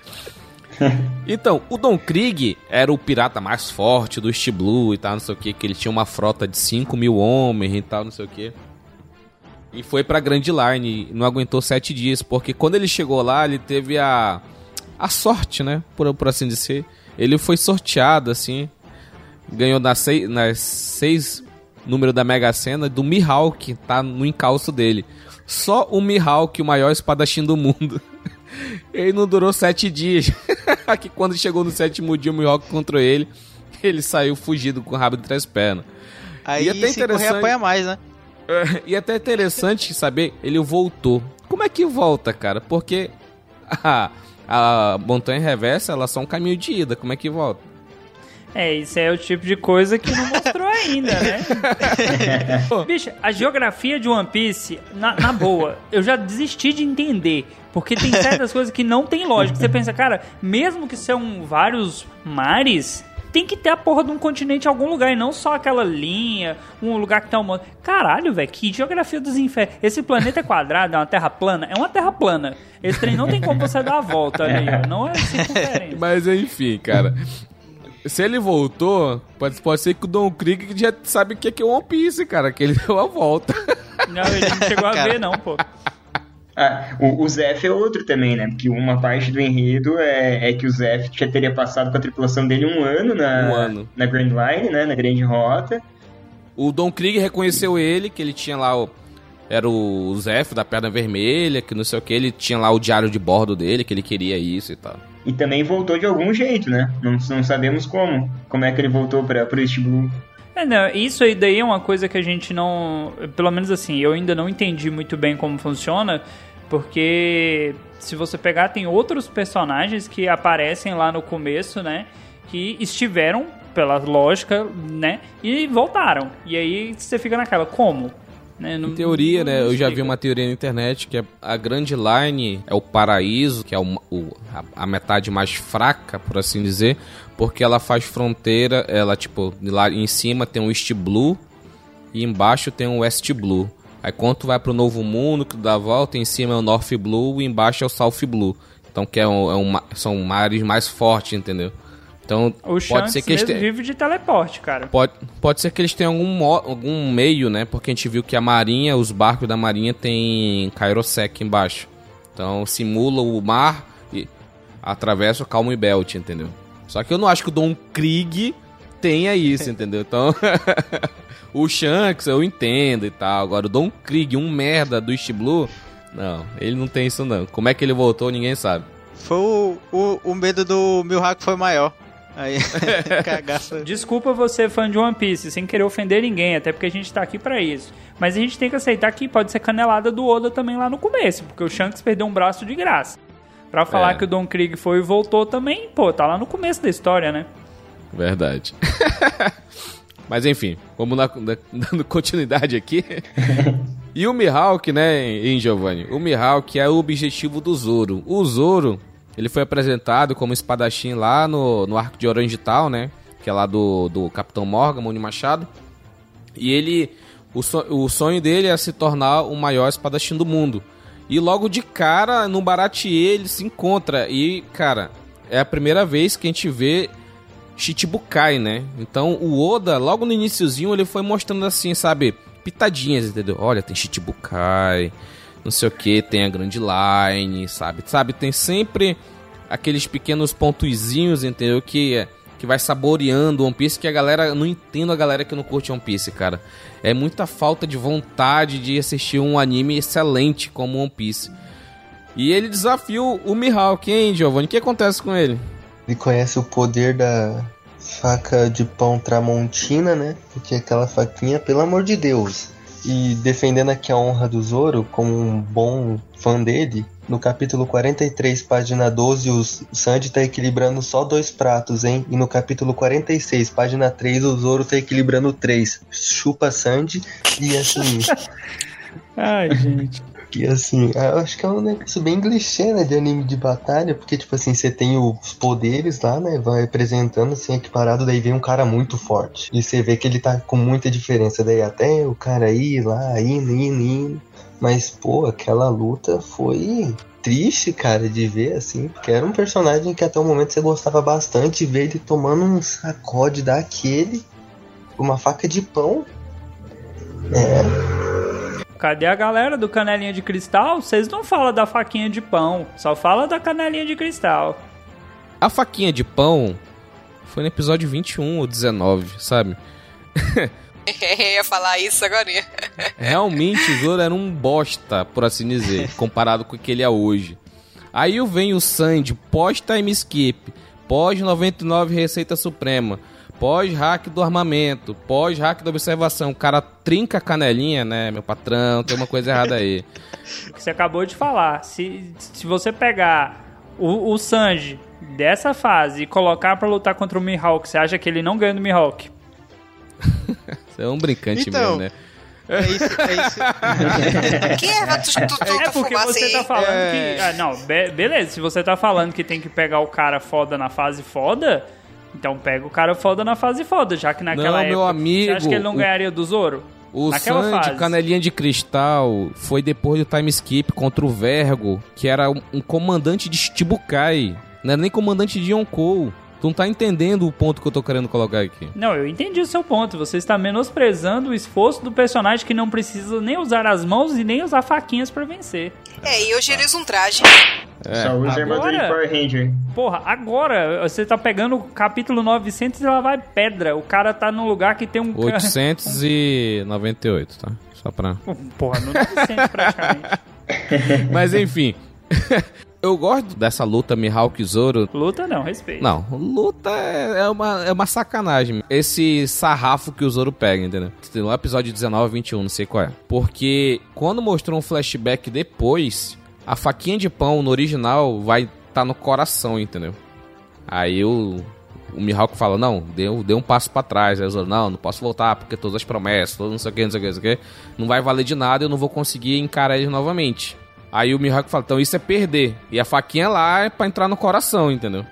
então, o Don Krieg era o pirata mais forte do East Blue e tal, não sei o que, que ele tinha uma frota de 5 mil homens e tal, não sei o que. E foi pra Grand Line e não aguentou sete dias, porque quando ele chegou lá, ele teve a, a sorte, né? Por, por assim dizer. Ele foi sorteado, assim. Ganhou nas seis, nas seis números da Mega Sena do Mihawk, tá no encalço dele. Só o Mihawk, o maior espadachim do mundo. Ele não durou sete dias. que quando chegou no sétimo dia, o Mihawk encontrou ele. Ele saiu fugido com o rabo de três pernas. Aí E até se correr interessante- apanha mais, né? É, E até interessante saber, ele voltou. Como é que volta, cara? Porque a, a montanha reversa, ela é só um caminho de ida. Como é que volta? É, isso é o tipo de coisa que não mostrou ainda, né? Bicho, a geografia de One Piece, na, na boa, eu já desisti de entender. Porque tem certas coisas que não tem lógica. Você pensa, cara, mesmo que são vários mares, tem que ter a porra de um continente em algum lugar e não só aquela linha, um lugar que tá um monte. Caralho, velho, que geografia dos infernos. Esse planeta é quadrado, é uma terra plana? É uma terra plana. Esse trem não tem como você dar a volta ali, ó. Não é circunferência. Mas enfim, cara. Se ele voltou, pode, pode ser que o Don Krieg já sabe o que é que é One Piece, cara. Que ele deu a volta. Não, ele não chegou a Cara. ver, não, pô. Ah, o, o Zef é outro também, né? Porque uma parte do enredo é, é que o Zef já teria passado com a tripulação dele um ano na, Um ano. na Grand Line, né? Na Grande Rota. O Don Krieg reconheceu ele, que ele tinha lá o, era o Zef da perna vermelha, que não sei o que, ele tinha lá o diário de bordo dele, que ele queria isso e tal. E também voltou de algum jeito, né? Não, não sabemos como. Como é que ele voltou pra, pro East Blue. É, não, isso aí daí é uma coisa que a gente não. Pelo menos assim, eu ainda não entendi muito bem como funciona, porque se você pegar, tem outros personagens que aparecem lá no começo, né? Que estiveram, pela lógica, né? E voltaram. E aí você fica naquela, como? Né? Não- Em teoria, não né? Eu já vi uma teoria na internet que é a Grand Line é o paraíso, que é o, o- a, a metade mais fraca, por assim dizer, porque ela faz fronteira, ela, tipo, lá em cima tem o East Blue e embaixo tem o West Blue. Aí quando tu vai pro Novo Mundo, que tu dá a volta, em cima é o North Blue e embaixo é o South Blue. Então que é um, é um são mares mais fortes, entendeu? Então O pode ser que eles tenham- vive de teleporte, cara. Pode, pode ser que eles tenham algum, mo- algum meio, né? Porque a gente viu que a marinha, os barcos da marinha tem Kairosek embaixo. Então simula o mar e atravessa o Calm Belt, entendeu? Só que eu não acho que o Don Krieg tenha isso, entendeu? Então o Shanks eu entendo e tal. Agora o Don Krieg, um merda do East Blue, não, ele não tem isso não. Como é que ele voltou, ninguém sabe. Foi o, o, o medo do Mihawk foi maior. Aí, cagaça. Desculpa você, fã de One Piece, sem querer ofender ninguém, até porque a gente tá aqui pra isso. Mas a gente tem que aceitar que pode ser canelada do Oda também lá no começo, porque o Shanks perdeu um braço de graça. Pra falar É. que o Don Krieg foi e voltou também, pô, tá lá no começo da história, né? Verdade. Mas enfim, vamos na, na- dando continuidade aqui. e o Mihawk, né, em Giovanni? O Mihawk é o objetivo do Zoro. O Zoro, ele foi apresentado como espadachim lá no, no arco de Orange Town, né? Que é lá do, do Capitão Morgan, Moni Machado. E ele. O, so- o sonho dele é se tornar o maior espadachim do mundo. E logo de cara, no Baratier, ele se encontra. E, cara, é a primeira vez que a gente vê Shichibukai, né? Então o Oda, logo no iniciozinho, ele foi mostrando assim, sabe? Pitadinhas, entendeu? Olha, tem Shichibukai, não sei o que, tem a Grand Line, sabe? Sabe, tem sempre aqueles pequenos pontozinhos, entendeu? Que, que vai saboreando One Piece, que a galera, não entendo a galera que não curte One Piece, cara. É muita falta de vontade de assistir um anime excelente como One Piece. E ele desafiou o Mihawk, hein, Giovanni? O que acontece com ele? Ele conhece o poder da faca de pão tramontina, né? Porque aquela faquinha, pelo amor de Deus. E defendendo aqui a honra do Zoro, como um bom fã dele, no capítulo 43, página 12, o Sandy tá equilibrando só dois pratos, hein? E no capítulo 46, página 3, o Zoro tá equilibrando três. Chupa Sandy. E assim, Ai, gente. E assim, eu acho que é um negócio bem clichê, né, de anime de batalha, porque, tipo assim, você tem os poderes lá, né, vai apresentando, assim, equiparado, daí vem um cara muito forte. E você vê que ele tá com muita diferença, daí até o cara ir lá, indo, indo, indo. Mas, pô, aquela luta foi triste, cara, de ver, assim, porque era um personagem que até o momento você gostava bastante, ver ele tomando um sacode daquele, uma faca de pão. É, Cadê a galera do canelinha de cristal? Vocês não falam da faquinha de pão, só fala da canelinha de cristal. A faquinha de pão foi no episódio 21 ou 19, sabe? Eu ia falar isso agora. Realmente o Zoro era um bosta, por assim dizer, comparado com o que ele é hoje. Aí vem o Sandy pós-time skip, pós-99 Receita Suprema, pós-hack do armamento, pós-hack da observação. O cara trinca a canelinha, né, meu patrão? Tem uma coisa errada aí. O que você acabou de falar. Se, se você pegar o, o Sanji dessa fase e colocar pra lutar contra o Mihawk, você acha que ele não ganha do Mihawk? Você é um brincante Então, mesmo, né? É isso, é isso. Que é? Tu, tu, tu, É porque você tá falando É. que. Ah, não, be- beleza. Se você tá falando que tem que pegar o cara foda na fase foda, então pega o cara foda na fase foda, já que naquela Não, época. meu amigo, Você acha que ele não o- ganharia do Zoro? O Naquela Sandy, fase. canelinha de cristal, foi depois do time skip contra o Vergo, que era um, um comandante de Shichibukai. Não era nem comandante de Yonkou. Tu não tá entendendo o ponto que eu tô querendo colocar aqui. Não, eu entendi o seu ponto. Você está menosprezando o esforço do personagem que não precisa nem usar as mãos e nem usar faquinhas pra vencer. É, e hoje ele usa um traje. É. Só usa armadura de Power Ranger. Porra, agora você tá pegando o capítulo 900 e lá vai pedra. O cara tá num lugar que tem um. ca- 898, tá? Só pra... Porra, deve ser praticamente. Mas enfim. Eu gosto dessa luta Mihawk e Zoro. Luta não, respeito. Não, luta é é uma, é uma sacanagem. Esse sarrafo que o Zoro pega, entendeu? No episódio 19, 21, não sei qual é. Porque quando mostrou um flashback depois, a faquinha de pão no original vai estar tá no coração, entendeu? Aí o, o Mihawk fala, não, deu, deu um passo pra trás. Aí o Zoro, não, não posso voltar porque todas as promessas, não sei o que, não sei o que, não sei o que, não vai valer de nada, eu não vou conseguir encarar eles novamente. Aí o Mihawk fala, então isso é perder. E a faquinha lá é pra entrar no coração, entendeu?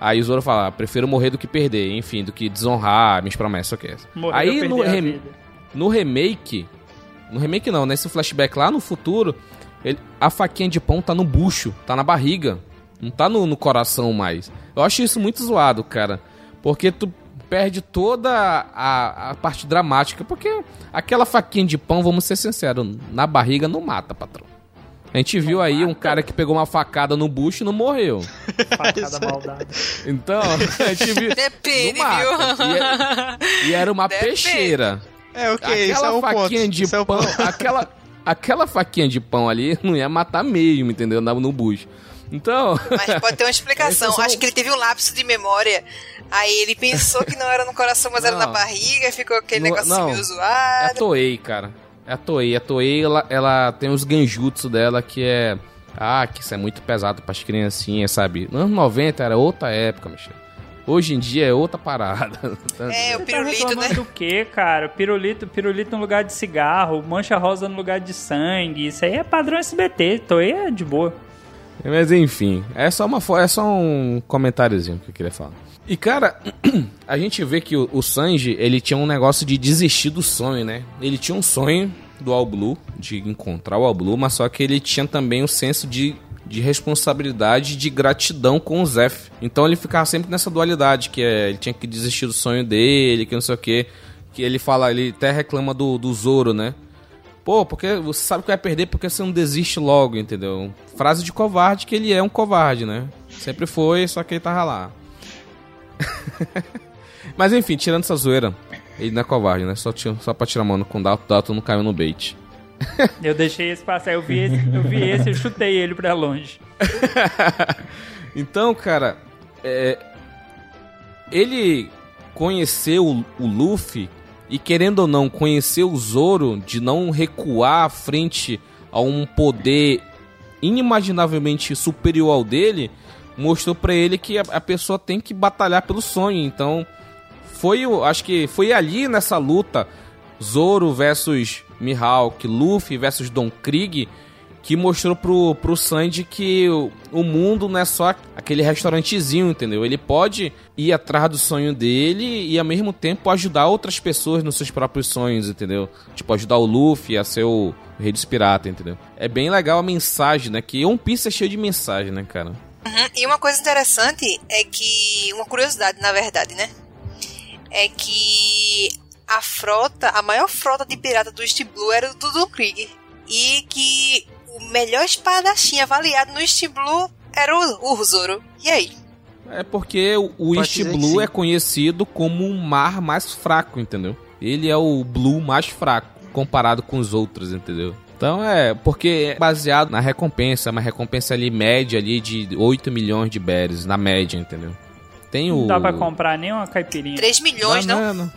Aí o Zoro fala, "Ah, prefiro morrer do que perder, enfim, do que desonrar minhas promessas, ok. Morrer Aí no, rem- no remake, no remake não, nesse flashback lá no futuro, ele- a faquinha de pão tá no bucho, tá na barriga, não tá no, no coração mais. Eu acho isso muito zoado, cara, porque tu perde toda a, a parte dramática, porque aquela faquinha de pão, vamos ser sinceros, na barriga não mata, patrão. A gente viu aí um cara que pegou uma facada no bucho e não morreu. Facada maldada. Então, a gente viu. Depende, mata. viu? E, era- e era uma Depende. peixeira. É, ok, isso aquela é um faquinha ponto. de Isso é um pão, ponto. aquela, aquela faquinha de pão ali não ia matar mesmo, entendeu? No, no bucho. Então, Mas pode ter uma explicação. Acho que ele teve um lapso de memória. Aí ele pensou que não era no coração, mas era Não. na barriga. Ficou aquele Não- negócio não. meio é a zoado. Toei, cara. É a Toei. A Toei, ela, ela tem os ganjutsu dela que é... Ah, que isso é muito pesado pras criancinhas, sabe? Nos anos 90 era outra época, Michel. Hoje em dia é outra parada. É, o tá pirulito, reclamando né? do quê, cara? Pirulito, pirulito no lugar de cigarro, mancha rosa no lugar de sangue. Isso aí é padrão SBT. Toei é de boa. Mas enfim, é só, uma, é só um comentáriozinho que eu queria falar. E cara, a gente vê que o, o Sanji, ele tinha um negócio de desistir do sonho, né? Ele tinha um sonho do All Blue, de encontrar o All Blue, mas só que ele tinha também o senso de, de responsabilidade de gratidão com o Zef. Então ele ficava sempre nessa dualidade, que é, ele tinha que desistir do sonho dele, que não sei o que. Que ele fala, ele até reclama do, do Zoro, né? Pô, porque você sabe que vai perder porque você não desiste logo, entendeu? Frase de covarde que ele é um covarde, né? Sempre foi, só que ele tava lá. Mas enfim, tirando essa zoeira, ele não é covarde, né? Só, tira, só pra tirar mano com o Dato, o Dato não caiu no bait. Eu deixei esse passar. Eu vi esse, eu vi esse e chutei ele pra longe. Então, cara, é, ele conheceu o, o Luffy e, querendo ou não, conheceu o Zoro de não recuar frente a um poder inimaginavelmente superior ao dele, mostrou pra ele que a, pessoa tem que batalhar pelo sonho. Então, foi acho que foi ali nessa luta Zoro versus Mihawk, Luffy versus Don Krieg, que mostrou pro, pro Sanji que o, o mundo não é só aquele restaurantezinho, entendeu? Ele pode ir atrás do sonho dele e ao mesmo tempo ajudar outras pessoas nos seus próprios sonhos, entendeu? Tipo, ajudar o Luffy a ser o rei dos piratas, entendeu? É bem legal a mensagem, né? Que One Piece é cheio de mensagem, né, cara? Uhum. E uma coisa interessante é que. Uma curiosidade, na verdade, né? É que a frota, a maior frota de pirata do East Blue era do Don Krieg. E que o melhor espadachim avaliado no East Blue era o, o Zoro. E aí? É porque o, o Pode East Blue é conhecido como um mar mais fraco, entendeu? Ele é o Blue mais fraco comparado com os outros, entendeu? Então é, porque é baseado na recompensa, uma recompensa ali média ali de 8 milhões de berries, na média, entendeu? Tem o... Não dá pra comprar nem uma caipirinha. 3 milhões, não? não.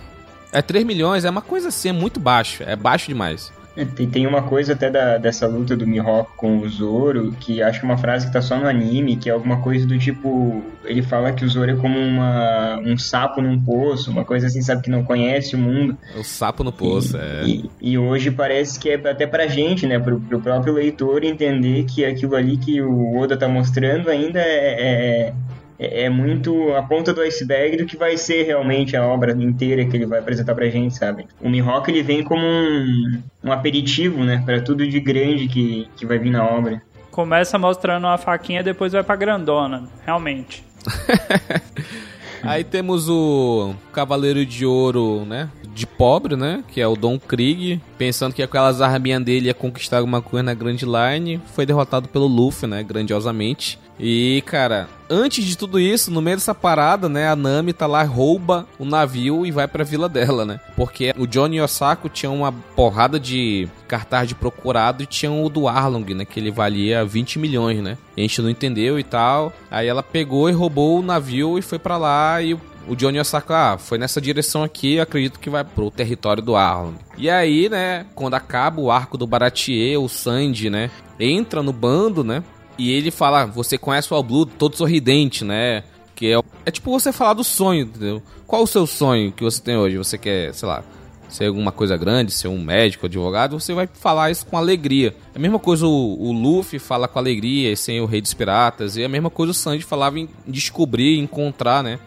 É 3 milhões, é uma coisa assim, é muito baixo, é baixo demais. É, Tem, tem uma coisa até da, dessa luta do Mihawk com o Zoro, que acho que é uma frase que tá só no anime, que é alguma coisa do tipo. Ele fala que o Zoro é como uma, um sapo num poço, uma coisa assim, sabe, que não conhece o mundo. O sapo no poço, é. E, e hoje parece que é até pra gente, né, pro, pro próprio leitor entender que aquilo ali que o Oda tá mostrando ainda é, é, é muito a ponta do iceberg do que vai ser realmente a obra inteira que ele vai apresentar pra gente, sabe? O Mihawk ele vem como um, um aperitivo, né, pra tudo de grande que, que vai vir na obra. Começa mostrando uma faquinha, depois vai pra grandona. Realmente. Aí temos o Cavaleiro de Ouro, né? De pobre, né? Que é o Don Krieg. Pensando que aquelas arminhas dele ia conquistar alguma coisa na Grand Line. Foi derrotado pelo Luffy, né? Grandiosamente. E, cara, antes de tudo isso, no meio dessa parada, né, a Nami tá lá, rouba o navio e vai pra vila dela, né? Porque o Johnny Osako tinha uma porrada de cartaz de procurado e tinha o do Arlong, né, que ele valia 20 milhões, né? E a gente não entendeu e tal. Aí ela pegou e roubou o navio e foi pra lá e o Johnny Osaka, ah, foi nessa direção aqui, acredito que vai pro território do Arlong. E aí, né, quando acaba o arco do Baratier, o Sandy, né, entra no bando, né, e ele fala, você conhece o All Blue, todo sorridente, né, que é, é tipo você falar do sonho, entendeu? Qual o seu sonho que você tem hoje? Você quer, sei lá, ser alguma coisa grande, ser um médico, advogado, você vai falar isso com alegria. É a mesma coisa o, o Luffy fala com alegria, sem o Rei dos Piratas, e é a mesma coisa o Sandy falava em descobrir, encontrar, né,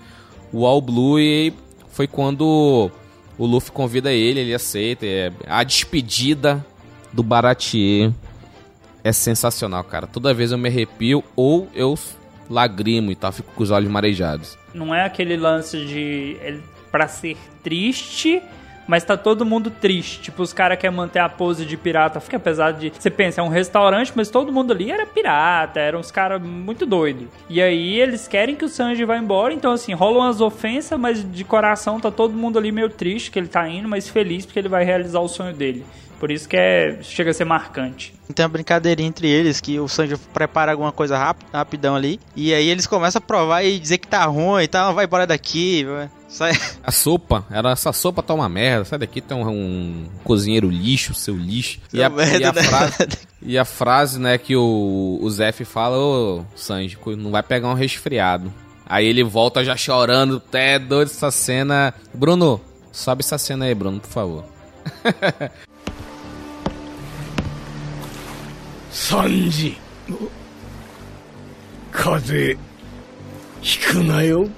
o All Blue e foi quando o Luffy convida ele, ele aceita. É, a despedida do Baratier é sensacional, cara. Toda vez eu me arrepio ou eu lagrimo e tal, fico com os olhos marejados. Não é aquele lance de ele, pra ser triste, mas tá todo mundo triste. Tipo, os caras querem manter a pose de pirata. Fica apesar de. Você pensa, é um restaurante, mas todo mundo ali era pirata, eram uns caras muito doidos. E aí eles querem que o Sanji vá embora, então assim, rolam umas ofensas, mas de coração tá todo mundo ali meio triste que ele tá indo, mas feliz porque ele vai realizar o sonho dele. Por isso que é, chega a ser marcante. Tem uma brincadeirinha entre eles que o Sanji prepara alguma coisa rápido, rapidão ali. E aí eles começam a provar e dizer que tá ruim e tal, vai embora daqui. vai- Sai. A sopa, era essa sopa tá uma merda, sai daqui, tem um, um cozinheiro lixo, seu lixo. E a, Merda, e a né? frase, e a frase, né, que o, o Zef fala, ô Sanji, não vai pegar um resfriado. Aí ele volta já chorando, até doido essa cena. Bruno, sobe essa cena aí, Bruno, por favor. 三時。風邪ひくなよ。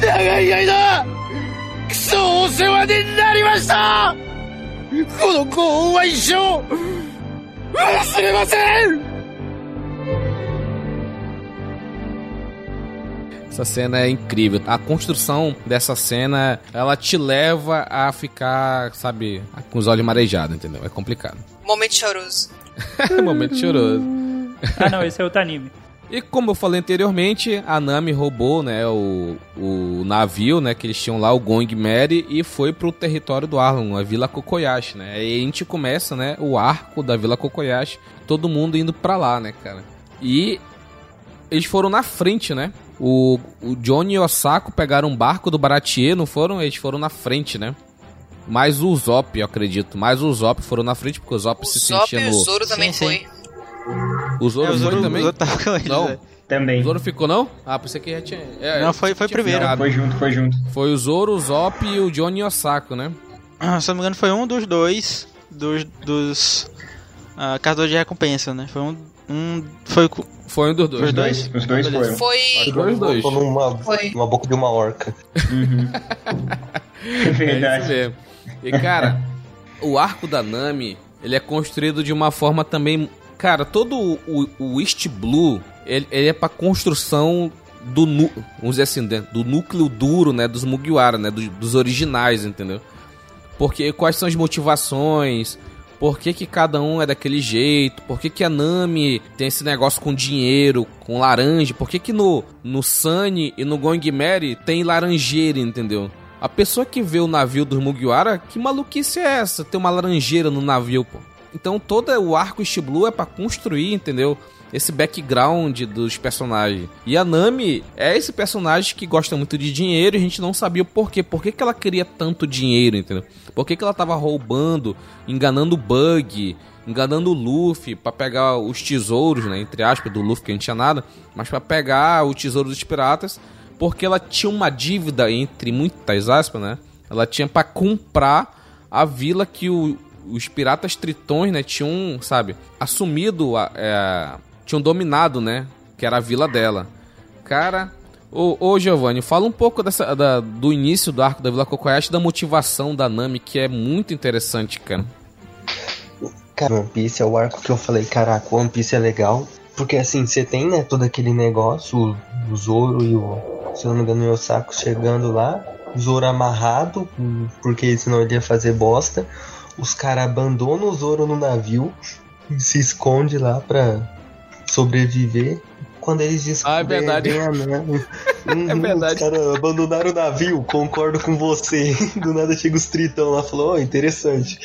長い間クソお世話になりました。このご恩は一生 忘れません Essa cena é incrível. A construção dessa cena, ela te leva a ficar, sabe, com os olhos marejados, entendeu? É complicado. Momento choroso. Momento choroso. Ah, não, esse é outro anime. E como eu falei anteriormente, a Nami roubou, né, o, o navio, né, que eles tinham lá, o Going Mary, e foi pro território do Arlong, a Vila Kokoyashi, né. Aí a gente começa, né, o arco da Vila Kokoyashi, todo mundo indo pra lá, né, cara. E eles foram na frente, né. O, o Johnny e o Osako pegaram um barco do Baratier, não foram? Eles foram na frente, né. Mais o Zop, eu acredito. Mais o Zop foram na frente, porque o Zop O se Zop sentia e o no... Zoro também Sim, sim. Foi. O Zoro, É, o foi Zoro- também? o Zoro tava com eles, Não. né? Também. O Zoro ficou não? Ah, pensei que já tinha. é, Não, foi- foi tinha primeiro. ficado. Foi junto, foi junto. Foi o Zoro, o Zop e o Johnny Osako, né? Ah, Se eu não me engano, foi um dos dois dos, dos ah, caçadores de recompensa, né? Foi um. um foi Foi um dos dois. Os Os dois, os dois foram. Foi. Os dois. Tô numa, Foi. numa boca de uma orca. Uhum. É É verdade. mesmo. E cara, o arco da Nami, ele é construído de uma forma também. Cara, todo o, o, East Blue, ele, ele é pra construção do, vamos dizer assim, né, do núcleo duro, né, dos Mugiwara, né, dos, dos originais, entendeu? Porque quais são as motivações, por que, que cada um é daquele jeito, por que, que a Nami tem esse negócio com dinheiro, com laranja, por que, que no, no Sunny e no Going Mary tem laranjeira, entendeu? A pessoa que vê o navio dos Mugiwara, que maluquice é essa? Tem uma laranjeira no navio, pô. Então todo o arco East Blue é pra construir, entendeu? Esse background dos personagens. E a Nami é esse personagem que gosta muito de dinheiro e a gente não sabia o porquê. Por que, que ela queria tanto dinheiro, entendeu? Por que, que ela tava roubando, enganando o Bug, enganando o Luffy pra pegar os tesouros, né? Entre aspas, do Luffy que não tinha nada. Mas pra pegar o tesouro dos piratas. Porque ela tinha uma dívida, entre muitas aspas, né? Ela tinha pra comprar a vila que o- os piratas tritões, né, tinham, sabe, assumido, a, é, tinham dominado, né, que era a vila dela. Cara, ô, ô Giovanni, fala um pouco dessa, da- do início do arco da Vila Kokoyashi, da motivação da Nami, que é muito interessante, cara. Cara, One Piece é o arco que eu falei, caraca, One Piece é legal. Porque assim, você tem, né, todo aquele negócio, o, Zoro e o, se eu não me engano, o Yosako chegando lá, Zoro amarrado, porque senão ele ia fazer bosta. Os caras abandonam o Zoro no navio e se esconde lá pra sobreviver. Quando eles descobrem Ah, é verdade. a Nami. Uhum, É verdade. Os caras abandonaram o navio, concordo com você. Do nada chega os tritão lá e falou, ó, interessante.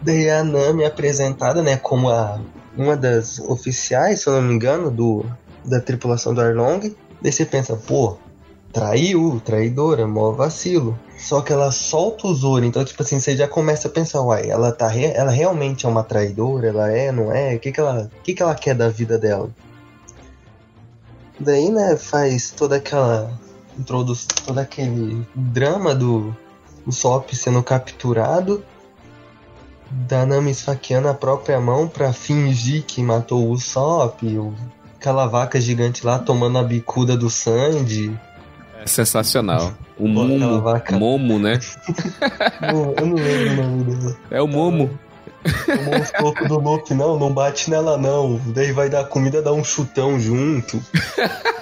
Daí a Nami é apresentada, né, como a, uma das oficiais, se eu não me engano, do, da tripulação do Arlong. Daí você pensa, pô, traiu, traidora, mó vacilo. Só que ela solta o Zoro, então, tipo assim, você já começa a pensar, uai, ela, tá re- ela realmente é uma traidora? Ela é, não é? O que, que, ela, o que, que ela quer da vida dela? Daí, né, faz toda aquela. Introduz todo aquele drama do o Sop sendo capturado, da Nami esfaqueando a própria mão pra fingir que matou o Sop, o, aquela vaca gigante lá tomando a bicuda do Sandy. É sensacional. O Momo. Momo, né? Eu não lembro o nome dela. É o Momo. Tomou uns poucos do Luffy, não, não bate nela não. Daí vai dar comida, dá um chutão junto.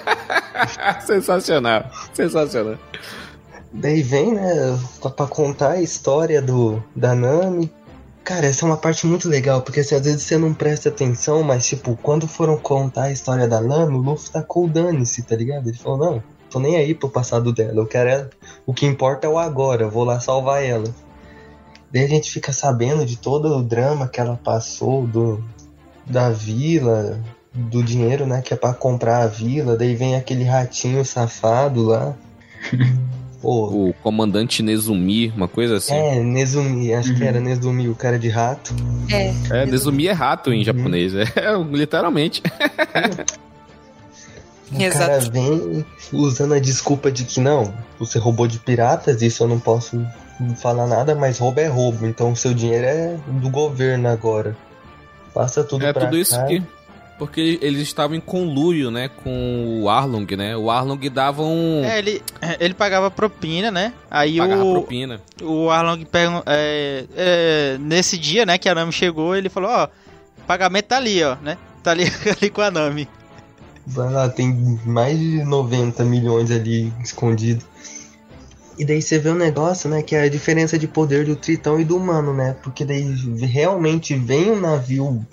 sensacional. Sensacional. Daí vem, né, pra, pra contar a história do da Nami. Cara, essa é uma parte muito legal, porque assim, às vezes você não presta atenção, mas tipo, quando foram contar a história da Nami, o Luffy tacou o dane-se, tá ligado? Ele falou, não, tô nem aí pro passado dela, eu quero ela. O que importa é o agora, eu vou lá salvar ela. Daí a gente fica sabendo de todo o drama que ela passou, do da vila, do dinheiro, né, que é pra comprar a vila, daí vem aquele ratinho safado lá. Pô, O comandante Nezumi, uma coisa assim. é, Nezumi, acho que era Nezumi, o cara de rato. É. É, Nezumi é rato em japonês. É, literalmente. O Exato. cara vem usando a desculpa de que não, você roubou de piratas, isso eu não posso falar nada, mas roubo é roubo, então o seu dinheiro é do governo agora. Passa tudo É pra tudo isso cá. que. Porque eles estavam em conluio, né? Com o Arlong, né? O Arlong dava um. É, ele, ele pagava propina, né? Aí pagava o, propina. o Arlong pergun- é, é, nesse dia, né, que a Nami chegou, ele falou, ó, pagamento tá ali, ó, né? Tá ali, ali com a Nami. Vai lá, tem mais de 90 milhões ali escondido. E daí você vê um negócio, né, que é a diferença de poder do tritão e do humano, né? Porque daí realmente vem um navio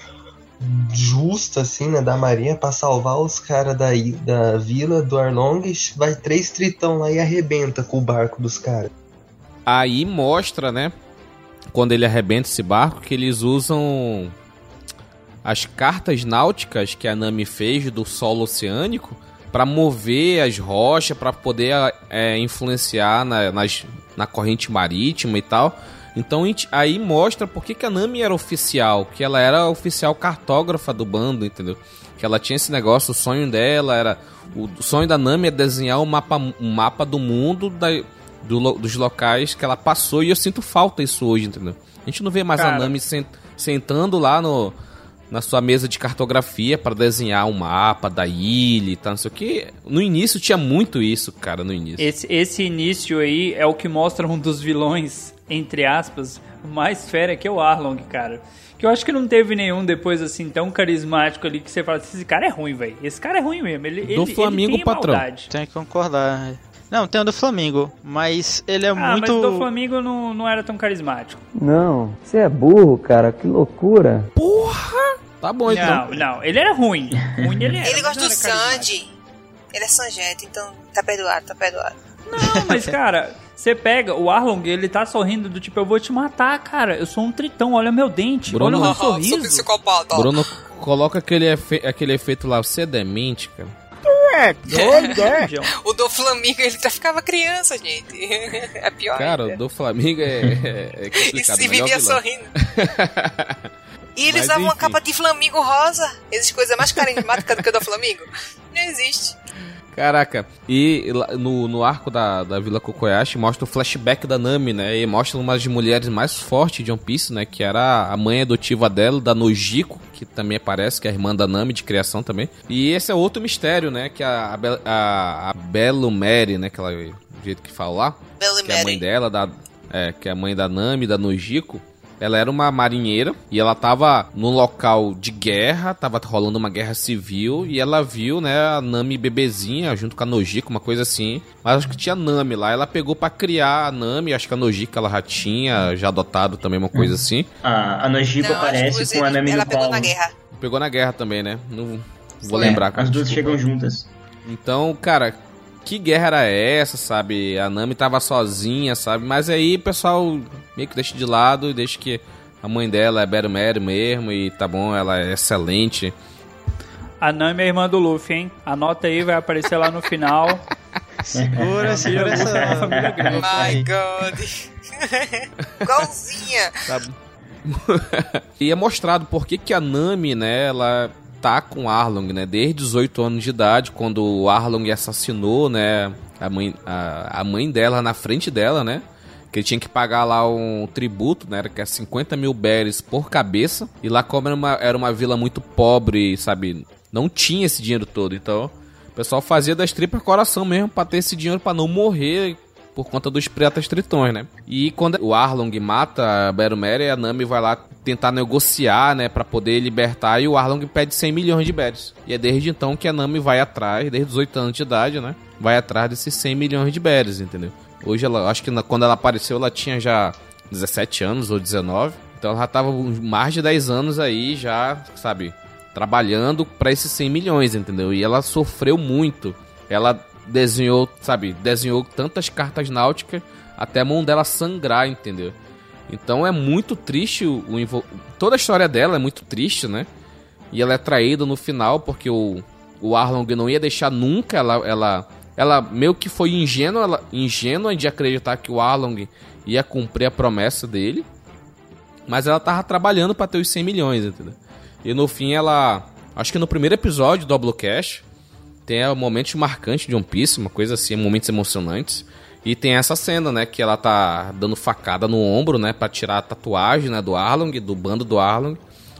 justo, assim, né, da marinha pra salvar os caras da, da vila do Arlong, vai três tritão lá e arrebenta com o barco dos caras. Aí mostra, né? Quando ele arrebenta esse barco, que eles usam as cartas náuticas que a Nami fez do solo oceânico para mover as rochas, para poder é, influenciar na, nas, na corrente marítima e tal. Então a aí mostra por que, que a Nami era oficial, que ela era a oficial cartógrafa do bando, entendeu? Que ela tinha esse negócio, o sonho dela era. O sonho da Nami é desenhar um mapa, um mapa do mundo da, do dos locais que ela passou e eu sinto falta isso hoje, entendeu? A gente não vê mais a Cara. Nami sen- sentando lá no, na sua mesa de cartografia para desenhar um mapa da ilha e tal, não sei o que. No início tinha muito isso, cara, no início. Esse, esse início aí é o que mostra um dos vilões, entre aspas, mais fera que é o Arlong, cara. Que eu acho que não teve nenhum depois assim tão carismático ali que você fala assim, esse cara é ruim, velho. Esse cara é ruim mesmo. Ele, Do ele, Flamengo, ele tem patrão. maldade. Tem que concordar. Não, tem o do Flamengo, mas ele é Ah, muito... mas do Flamengo não, não era tão carismático. Não, você é burro, cara, que loucura. Tá bom, então. Não, não, ele era ruim. Ruim ele era. Ele gosta do. Sandy. Ele é Sanjete, então tá perdoado, tá perdoado. Não, mas cara, você pega o Arlong, ele tá sorrindo do tipo, eu vou te matar, cara. Eu sou um tritão, olha meu dente, Bruno- olha o meu Sou sorriso. psicopata. Bruno, coloca aquele, efe- aquele efeito lá, você é demente, cara. João. O do Flamengo, ele já ficava criança, gente. É pior Cara, ainda. o do Flamengo é, é, é E se vivia vilão. sorrindo. E ele Mas, usava uma enfim. capa de Flamingo rosa. Existe coisa mais carismática do que a do Flamingo? Não existe. Caraca, e no, no arco da, da Vila Kokoyashi mostra o flashback da Nami, né? E mostra uma das mulheres mais fortes de One Piece, né? Que era a mãe adotiva dela, da Nojiko, que também aparece, que é a irmã da Nami de criação também. E esse é outro mistério, né? Que a, a, a, a Bellumere, né? Que ela, do jeito que fala lá, Belly que é a mãe Mary. dela, da, é, que é a mãe da Nami, da Nojiko, Ela era uma marinheira e ela tava num local de guerra, tava rolando uma guerra civil e ela viu, né, a Nami bebezinha junto com a Nojiko, uma coisa assim. Mas acho que tinha Nami lá. Ela pegou pra criar a Nami, acho que a Nojiko ela já tinha, já adotado também, uma coisa assim. A, a Nojiko aparece com a Nami ela no pegou colo. na guerra. Pegou na guerra também, né? Não vou É, lembrar. As duas desculpa. chegam juntas. Então, cara, que guerra era essa, sabe? A Nami tava sozinha, sabe? Mas aí o pessoal meio que deixa de lado e deixa que a mãe dela é Beru Mero mesmo e tá bom, ela é excelente. A Nami é irmã do Luffy, hein? Anota aí, vai aparecer lá no final. Segura, segura essa. É uma família grande. My God. Igualzinha. Sabe? e é mostrado por que, que a Nami, né, ela tá com Arlong, né, desde 18 anos de idade, quando o Arlong assassinou, né, a mãe, a, a mãe dela na frente dela, né, que ele tinha que pagar lá um tributo, né, que é 50 mil berries por cabeça, e lá como era uma, era uma vila muito pobre, sabe, não tinha esse dinheiro todo, então o pessoal fazia das tripas coração mesmo pra ter esse dinheiro pra não morrer por conta dos pretas tritões, né? E quando o Arlong mata a Berumere, a Nami vai lá tentar negociar, né, Pra poder libertar e o Arlong pede 100 milhões de berries. E é desde então que a Nami vai atrás, desde os 8 anos de idade, né? Vai atrás desses 100 milhões de berries, entendeu? Hoje ela, acho que na- quando ela apareceu ela tinha já 17 anos ou 19. Então ela já tava mais de 10 anos aí já, sabe, trabalhando pra esses 100 milhões, entendeu? E ela sofreu muito. Ela desenhou, sabe, desenhou tantas cartas náuticas até a mão dela sangrar, entendeu? Então é muito triste o, o toda a história dela é muito triste, né? E ela é traída no final porque o, o Arlong não ia deixar nunca ela ela ela meio que foi ingênua, ela, ingênua de acreditar que o Arlong ia cumprir a promessa dele. Mas ela tava trabalhando pra ter os 100 milhões, entendeu? E no fim ela, acho que no primeiro episódio do Oblocast, tem é, momentos marcantes de One Piece, uma coisa assim, momentos emocionantes. E tem essa cena, né, que ela tá dando facada no ombro, né, pra tirar a tatuagem, né, do Arlong, do bando do Arlong.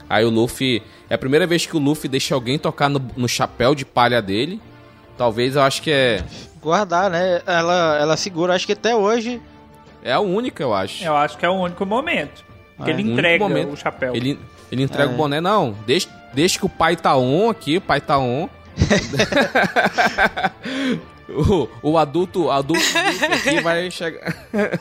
Aí o Luffy, é a primeira vez que o Luffy deixa alguém tocar no, no chapéu de palha dele. Talvez eu acho que é Guardar, né? Ela, ela segura, acho que até hoje. é a única, eu acho. Eu acho que é o único momento. Que É, ele o entrega momento. o chapéu. Ele, ele entrega É. o boné, não. Deixa, deixa que o pai tá on aqui, o pai tá on. O, o adulto, adulto Luffy aqui vai chegar.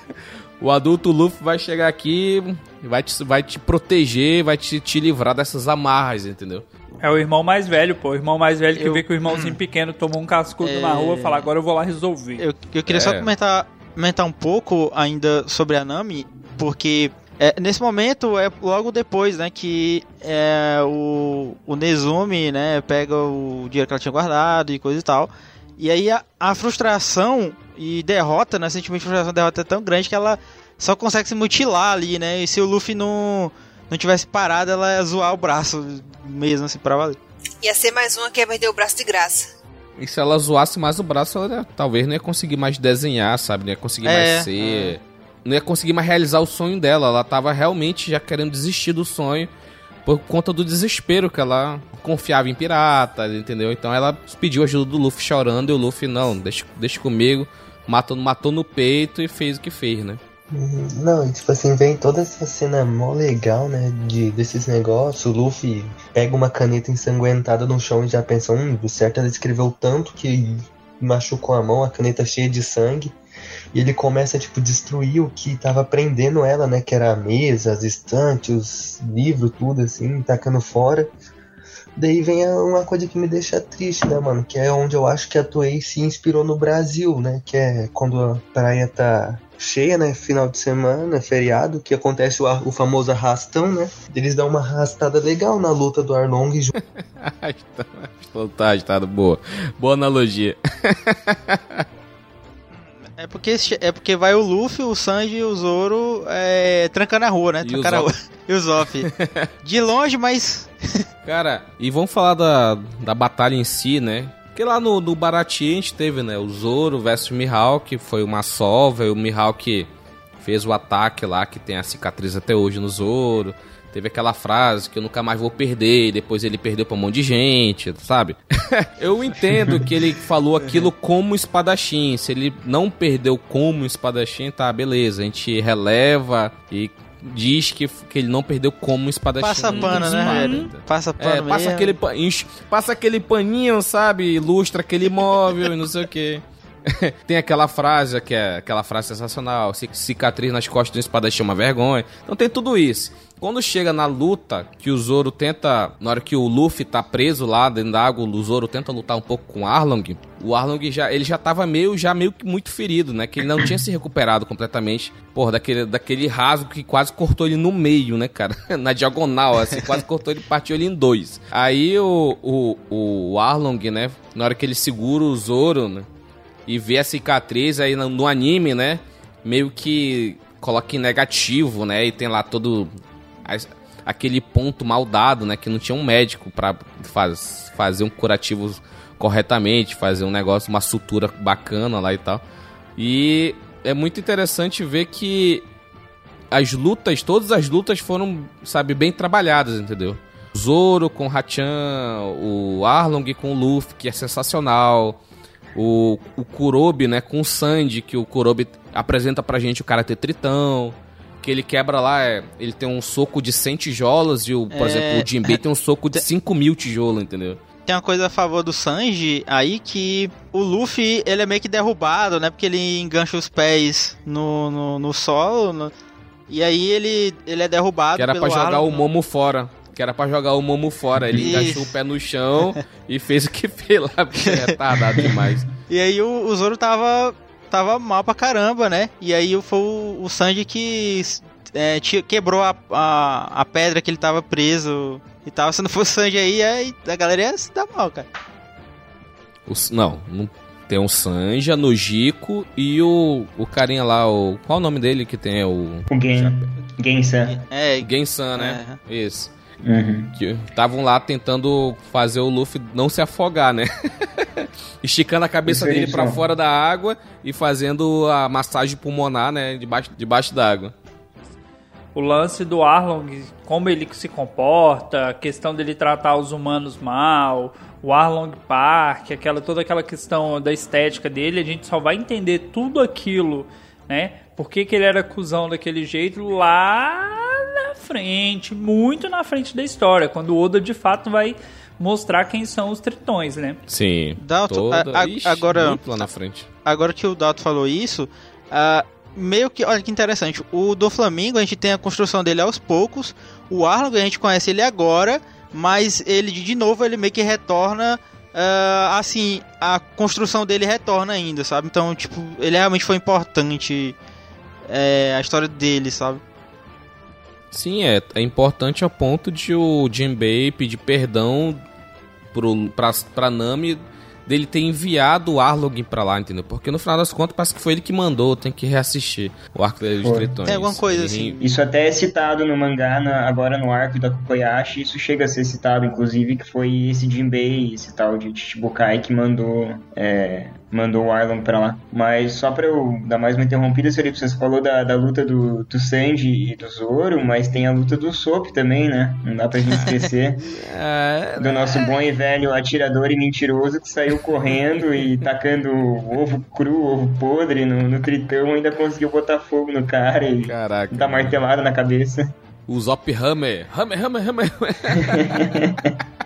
o adulto Luffy vai chegar aqui, vai te, vai te proteger, vai te, te livrar dessas amarras, entendeu? É o irmão mais velho, pô. O irmão mais velho que Eu- vê que o irmãozinho pequeno tomou um cascudo É. na rua e fala, agora eu vou lá resolver. Eu, eu queria só É. comentar, comentar um pouco ainda sobre a Nami, porque é, nesse momento é logo depois, né, que é, o, o Nezumi, né, pega o dinheiro que ela tinha guardado e coisa e tal. E aí a, a frustração e derrota, né, sentimento de frustração e derrota é tão grande que ela só consegue se mutilar ali, né, e se o Luffy não, não tivesse parado, ela ia zoar o braço mesmo, assim, pra valer. Ia ser mais uma que ia perder o braço de graça. E se ela zoasse mais o braço, ela talvez não ia conseguir mais desenhar, sabe? Não ia conseguir É, mais ser. Não ia conseguir mais realizar o sonho dela. Ela tava realmente já querendo desistir do sonho por conta do desespero que ela confiava em piratas, entendeu? Então ela pediu ajuda do Luffy chorando e o Luffy, não, deixa, deixa comigo. Matou, matou no peito e fez o que fez, né? Uhum. Não, e tipo assim, vem toda essa cena mó legal, né? De, desses negócios. O Luffy pega uma caneta ensanguentada no chão e já pensa, hum, o certo ela escreveu tanto que machucou a mão, a caneta cheia de sangue. E ele começa, tipo, destruir o que tava prendendo ela, né? Que era a mesa, as estantes, os livros, tudo assim, tacando fora. Daí vem a- uma coisa que me deixa triste, né, mano? Que é onde eu acho que a Toei se inspirou no Brasil, né? Que é quando a praia tá cheia, né? Final de semana, feriado, que acontece o, o famoso arrastão, né? Eles dão uma arrastada legal na luta do Arlong e Fantástico, tá boa. Boa analogia. É porque, é porque vai o Luffy, o Sanji e o Zoro é, trancando a rua, né? E o. Zop. E o Zop. De longe, mas. Cara, e vamos falar da, da batalha em si, né? Porque lá no, no Baratie a gente teve, né? O Zoro versus o Mihawk, foi uma sova, e o Mihawk fez o ataque lá, que tem a cicatriz até hoje no Zoro. Teve aquela frase que eu nunca mais vou perder, e depois ele perdeu pra um monte de gente, sabe? eu entendo que ele falou aquilo como espadachim. Se ele não perdeu como espadachim, tá, beleza. A gente releva e diz que, que ele não perdeu como espadachim. Passa pano, né, velho? entendeu? Passa pano É, passa aquele, passa aquele paninho, sabe? Ilustra aquele móvel e não sei o que. Tem aquela frase, que é aquela frase sensacional: "Ci- cicatriz nas costas um espadachim é uma vergonha. Então tem tudo isso. Quando chega na luta, que o Zoro tenta. Na hora que o Luffy tá preso lá dentro da água, o Zoro tenta lutar um pouco com o Arlong. O Arlong já, ele já tava meio, já meio que muito ferido, né? Que ele não tinha se recuperado completamente. Porra, daquele, daquele rasgo que quase cortou ele no meio, né, cara? Na diagonal, assim, quase cortou ele, partiu ele em dois. Aí o, o, o Arlong, né? Na hora que ele segura o Zoro, né? E vê a cicatriz aí no, no anime, né? Meio que coloca em negativo, né? E tem lá todo aquele ponto mal dado, né? Que não tinha um médico pra faz, fazer um curativo corretamente, fazer um negócio, uma sutura bacana lá e tal. E é muito interessante ver que as lutas, todas as lutas foram, sabe, bem trabalhadas, entendeu? Zoro com Hachan, o Arlong com o Luffy, que é sensacional. O, o Kurobi, né, com o Sandy, que o Kurobi apresenta pra gente o Karate Tritão. Que ele quebra lá, é, ele tem um soco de 100 tijolos e, o, por É. exemplo, o Jinbei tem um soco de 5 mil tijolos, entendeu? Tem uma coisa a favor do Sanji aí que o Luffy ele é meio que derrubado, né? Porque ele engancha os pés no, no, no solo. no- e aí ele, ele é derrubado. Que era pelo pra jogar o Momo fora. Que era pra jogar o Momo fora. Ele Isso. encaixou o pé no chão e fez o que fez lá, porque é retardado demais. E aí o, o Zoro tava, tava mal pra caramba, né? E aí foi o, o Sanji que é, quebrou a, a, a pedra que ele tava preso e tal. Se não fosse o Sanji aí, aí a galera ia se dar mal, cara. Não, não, tem o Sanja, Nojiko e o, o carinha lá, o. Qual o nome dele que tem? É o. O Gen, Gensan. É, Gensan, né? Isso. Uhum. Que estavam lá tentando fazer o Luffy não se afogar, né? Esticando a cabeça Isso aí, dele pra só. fora da água e fazendo a massagem pulmonar, né? Debaixo, debaixo d'água. O lance do Arlong, como ele se comporta, a questão dele tratar os humanos mal, o Arlong Park, aquela, toda aquela questão da estética dele, a gente só vai entender tudo aquilo, né? Por que, que ele era cuzão daquele jeito lá na frente, muito na frente da história, quando o Oda de fato vai mostrar quem são os tritões, né? Sim. Dalton, toda- a- a- Ixi, agora- lá na frente. agora que o Dalton falou isso, ah, meio que, olha que interessante, o do Flamengo a gente tem a construção dele aos poucos, o Arlong a gente conhece ele agora, mas ele de novo ele meio que retorna ah, assim, a construção dele retorna ainda, sabe? Então, tipo, ele realmente foi importante é, a história dele, sabe? Sim, é, é importante ao ponto de o Jinbei pedir perdão pro, pra, pra Nami dele ter enviado o Arlong pra lá, entendeu? Porque no final das contas parece que foi ele que mandou, tem que reassistir o Arco dos. Tritões. Tem alguma coisa assim. Isso até é citado no mangá, na- agora no arco da Kokoyashi, isso chega a ser citado, inclusive, que foi esse Jinbei, esse tal de Chichibukai, que mandou, é, mandou o Arlong pra lá. Mas só pra eu dar mais uma interrompida, Felipe, você falou da, da luta do, do Sanji e do Zoro, mas tem a luta do Sop também, né? Não dá pra gente esquecer É, do nosso bom e velho atirador e mentiroso que saiu correndo e tacando ovo cru, ovo podre no, no tritão, ainda conseguiu botar fogo no cara e Caraca. dar martelada na cabeça. O Zop Hammer. Hammer, Hammer, Hammer.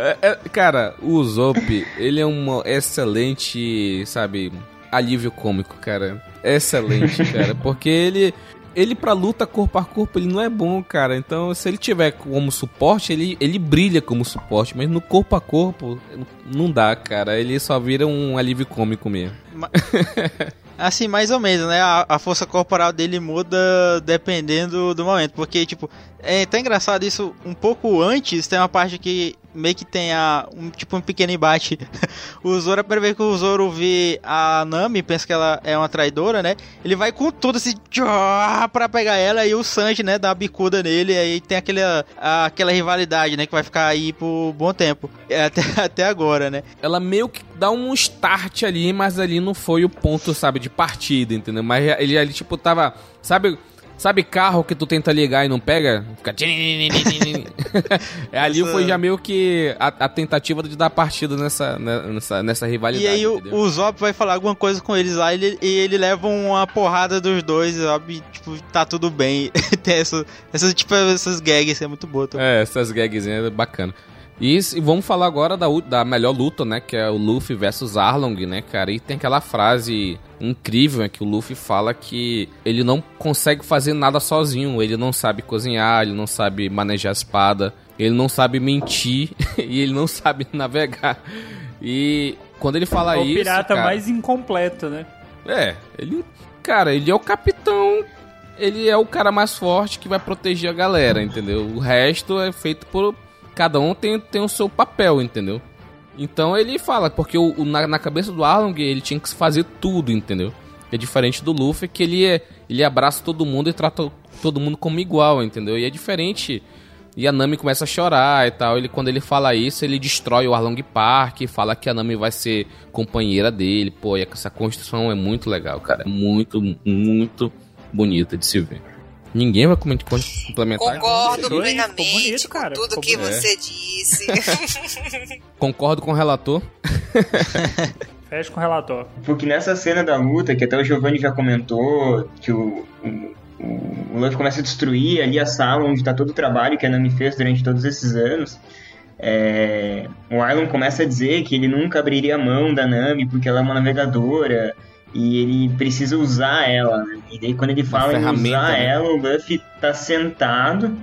É, é, cara, o Zop, ele é um excelente, sabe, alívio cômico, cara. Excelente, cara. Porque ele. Ele pra luta corpo a corpo, ele não é bom, cara. Então, se ele tiver como suporte, ele, ele brilha como suporte. Mas no corpo a corpo, não dá, cara. Ele só vira um alívio cômico mesmo. Assim, mais ou menos, né? A, a força corporal dele muda dependendo do momento. Porque, tipo, é tão engraçado isso. Um pouco antes, tem uma parte que meio que tem a, um, tipo um pequeno embate. o Zoro, a primeira que o Zoro vê a Nami, pensa que ela é uma traidora, né? Ele vai com tudo assim, pra pegar ela. E o Sanji, né, dá uma bicuda nele. E aí tem aquele, a- aquela rivalidade, né? Que vai ficar aí por bom tempo. É, Até, até agora, né? ela meio que dá um start ali, mas ali não foi o ponto, sabe, de partida, entendeu? Mas ele ali, tipo, tava. Sabe, Sabe carro que tu tenta ligar e não pega? Fica. é, ali foi já meio que a, a tentativa de dar partida nessa, né, nessa, nessa rivalidade. E aí o, entendeu? o Zop vai falar alguma coisa com eles lá e ele, e ele leva uma porrada dos dois, sabe? Tipo, tá tudo bem. Tem essa, essas, tipo, essas gags, é muito boa. É, essas gagzinhas é bacana. E, e vamos falar agora da, da melhor luta, né? Que é o Luffy versus Arlong, né, cara? E tem aquela frase incrível né, que o Luffy fala que ele não consegue fazer nada sozinho. Ele não sabe cozinhar, ele não sabe manejar a espada, ele não sabe mentir e ele não sabe navegar. E quando ele fala É o isso. pirata cara, mais incompleto, né? É, ele. Cara, ele é o capitão. Ele é o cara mais forte que vai proteger a galera, entendeu? O resto é feito por. Cada um tem, tem o seu papel, entendeu? Então ele fala, porque o, o- na, na cabeça do Arlong ele tinha que fazer tudo, entendeu? É diferente do Luffy, que ele, é, ele abraça todo mundo e trata todo mundo como igual, entendeu? E é diferente. E a Nami começa a chorar e tal. Ele, quando ele fala isso, ele destrói o Arlong Park fala que a Nami vai ser companheira dele. Pô, e essa construção é muito legal, cara. É muito, muito bonita de se ver. Ninguém vai comentar- complementar. Concordo plenamente bonito, com cara, tudo ficou que bonito. você disse. Concordo com o relator. Fecha com o relatório. Porque nessa cena da luta, que até o Giovanni já comentou, que o, o, o Luffy começa a destruir ali a sala onde tá todo o trabalho que a Nami fez durante todos esses anos. é, o Arlon começa a dizer que ele nunca abriria a mão da Nami porque ela é uma navegadora e ele precisa usar ela. né? E daí quando ele fala em usar né? ela, o Luffy tá sentado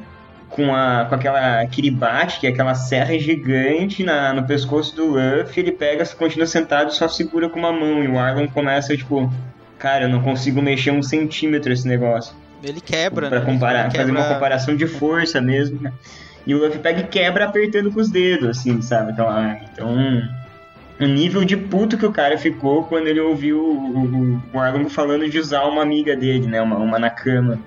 com, a, com aquela kiribate, que é aquela serra gigante na, no pescoço do Luffy, ele pega, continua sentado e só segura com uma mão. E o Arlon começa, tipo, cara, eu não consigo mexer um centímetro esse negócio. Ele quebra, Pra né? comparar, Ele fazer quebra- uma comparação de força mesmo. né? E o Luffy pega e quebra apertando com os dedos, assim, sabe? Então, ah, então o nível de puto que o cara ficou quando ele ouviu o, o, o Arlong falando de usar uma amiga dele, né? Uma, uma Nakama.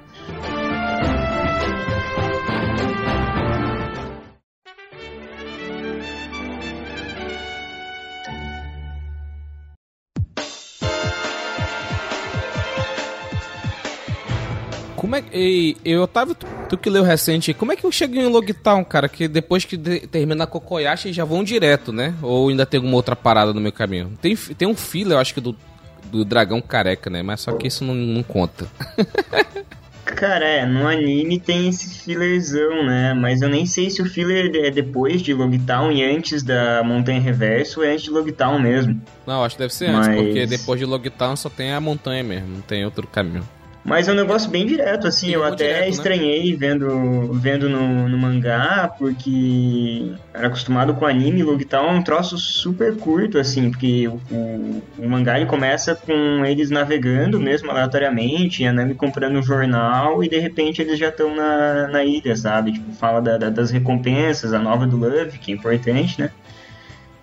Como é que. Ei, eu, Otávio, tu, tu que leu recente, como é que eu cheguei em Logtown, cara? Que depois que de- termina a Kokoyashi já vão direto, né? Ou ainda tem alguma outra parada no meu caminho? Tem, tem um filler, eu acho que do, do dragão careca, né? Mas só que isso não, não conta. Cara, é, no anime tem esse fillerzão, né? Mas eu nem sei se o filler é depois de Logtown e antes da Montanha Reverso ou é antes de Logtown mesmo. Não, acho que deve ser antes, Mas- porque depois de Logtown só tem a montanha mesmo, não tem outro caminho. Mas é um negócio bem direto, assim. Sim, eu até direto, né? estranhei vendo, vendo no, no mangá, porque era acostumado com anime, Logtown é um troço super curto, assim, porque o, o, o mangá ele começa com eles navegando mesmo aleatoriamente, a Nami comprando um jornal e de repente eles já estão na, na ilha, sabe? Tipo, fala da- da- das recompensas, a nova do Luffy, que é importante, né?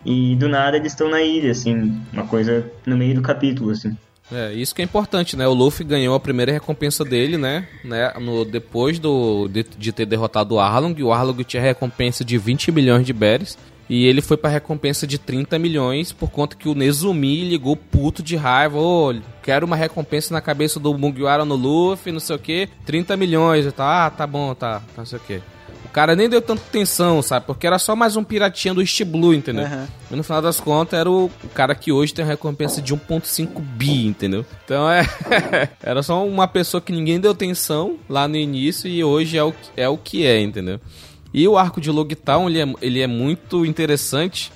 E do nada eles estão na ilha, assim, uma coisa no meio do capítulo, assim. É, isso que é importante, né? O Luffy ganhou a primeira recompensa dele, né? né? No, depois do, de, de ter derrotado o Arlong. O Arlong tinha recompensa de 20 milhões de berries. E ele foi pra recompensa de 30 milhões por conta que o Nezumi ligou puto de raiva. Ô, quero uma recompensa na cabeça do Mugiwara no Luffy, não sei o que. 30 milhões. Tá, ah, tá bom, tá, tá, não sei o que. O cara nem deu tanta atenção, sabe? Porque era só mais um piratinha do East Blue, entendeu? Aham. E no final das contas era o, cara que hoje tem a recompensa de 1.5 bi, entendeu? Então é. era só uma pessoa que ninguém deu atenção lá no início e hoje é o, que- é o que é, entendeu? E o arco de Logtown, ele é, ele é muito interessante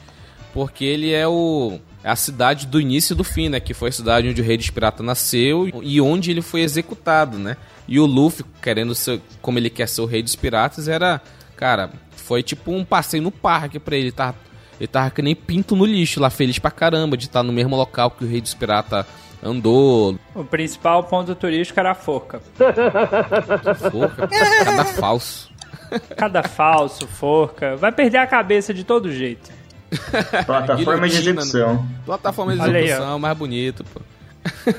porque ele é o é a cidade do início e do fim, né? Que foi a cidade onde o Rei dos Piratas nasceu e onde ele foi executado, né? E o Luffy, querendo ser, como ele quer ser o Rei dos Piratas, era, cara, foi tipo um passeio no parque pra ele, tá? Ele tava que nem pinto no lixo lá, feliz pra caramba de estar no mesmo local que o Rei dos Piratas andou. O principal ponto turístico era a forca. Forca, cada falso. Cada falso, forca. Vai perder a cabeça de todo jeito. Plataforma de Guilhotina, execução. Plataforma de execução, mais bonito, pô.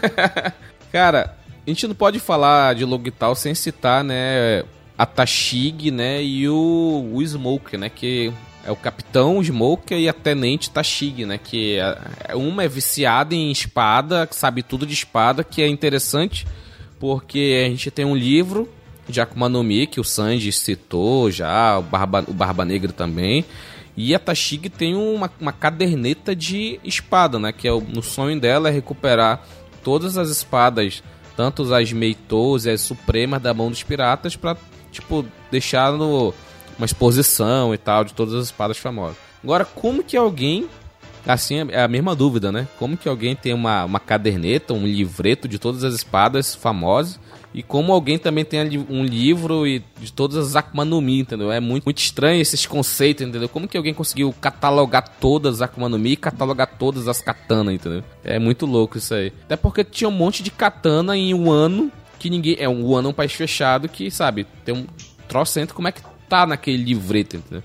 Cara, a gente não pode falar de Logtal sem citar, né, a Tashig, né, e o, o Smoker, né, que é o capitão Smoker e a tenente Tashig, né, que é- uma é viciada em espada, sabe tudo de espada, que é interessante, porque a gente tem um livro de Akuma no Mi, que o Sanji citou já, o Barba, o Barba Negra também. E a Tashigi tem uma, uma caderneta de espada, né? Que é o, no sonho dela é recuperar todas as espadas, tanto as Meitos e as Supremas da mão dos piratas, pra, tipo, deixar no, uma exposição e tal de todas as espadas famosas. Agora, como que alguém. Assim, é a mesma dúvida, né? Como que alguém tem uma, uma caderneta, um livreto de todas as espadas famosas e como alguém também tem ali um livro e de todas as Akuma no Mi, entendeu? É muito, muito estranho esses conceitos, entendeu? Como que alguém conseguiu catalogar todas as Akuma no Mi e catalogar todas as katana, entendeu? É muito louco isso aí. Até porque tinha um monte de katana em um ano que ninguém... É um ano é um país fechado que, sabe, tem um trocento como é que tá naquele livreto, entendeu?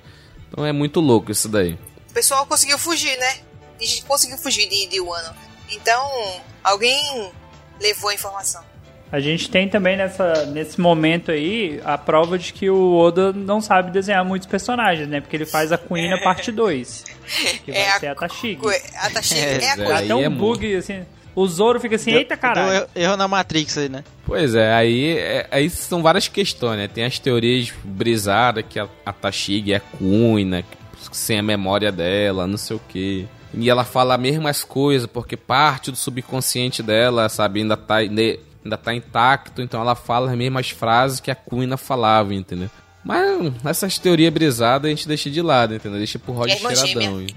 Então é muito louco isso daí. O pessoal conseguiu fugir, né? A gente conseguiu fugir de, de Wano. Então, alguém levou a informação. A gente tem também nessa, nesse momento aí a prova de que o Oda não sabe desenhar muitos personagens, né? Porque ele faz a Kuina parte 2. Que vai É ser a a Tashigi. A Tashigi é, a é, Queen. aí Até um é bug, assim. O Zoro fica assim, eita caralho. Deu erro- na Matrix aí, né? Pois é, aí, é- aí são várias questões, né? Tem as teorias brisadas que a, a Tashigi é Kuina, sem a memória dela, não sei o quê. E ela fala as mesmas coisas, porque parte do subconsciente dela, sabe, ainda tá, ainda tá intacto, então ela fala as mesmas frases que a Kuina falava, entendeu? Mas essas teorias brisadas a gente deixa de lado, entendeu? Deixa pro Roger hein?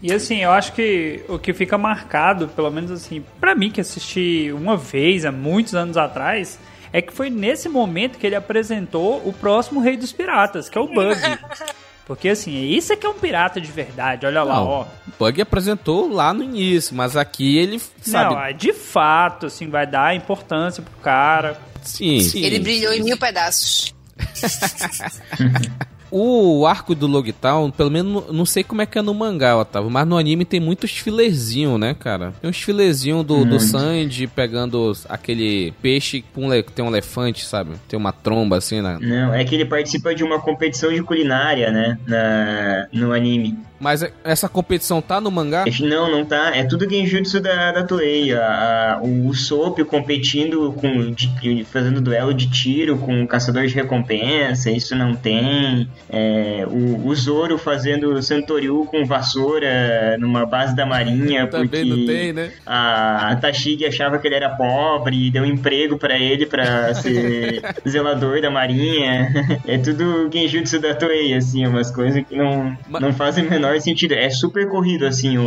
E assim, eu acho que o que fica marcado, pelo menos assim, pra mim que assisti uma vez há muitos anos atrás, é que foi nesse momento que ele apresentou o próximo rei dos piratas, que é o Bug. Porque assim, isso é que é um pirata de verdade, olha lá, Não, ó. o Bug apresentou lá no início, mas aqui ele, sabe, Não, é de fato, assim, vai dar importância pro cara. sim, sim. Ele brilhou em mil pedaços. O arco do Logtown, pelo menos não- sei como é que é no mangá, Otávio, mas no anime tem muitos filezinhos, né, cara? Tem uns filezinhos do, do Sanji pegando aquele peixe com le- tem um elefante, sabe? Tem uma tromba assim, né? Não, é que ele participa de uma competição de culinária, né? Na, no anime. Mas essa competição tá no mangá? Não, não tá. É tudo genjutsu da, da Toei. A, a- o Usopp competindo com. de- fazendo duelo de tiro com o caçador de recompensa, isso não tem. É, o, o Zoro fazendo Santoryu com vassoura numa base da marinha. Também porque não tem, né? A, a Tashigi achava que ele era pobre e deu emprego pra ele pra ser zelador da marinha. É tudo genjutsu da Toei, assim, umas coisas que não, Ma- não fazem o menor sentido. É super corrido, assim, o,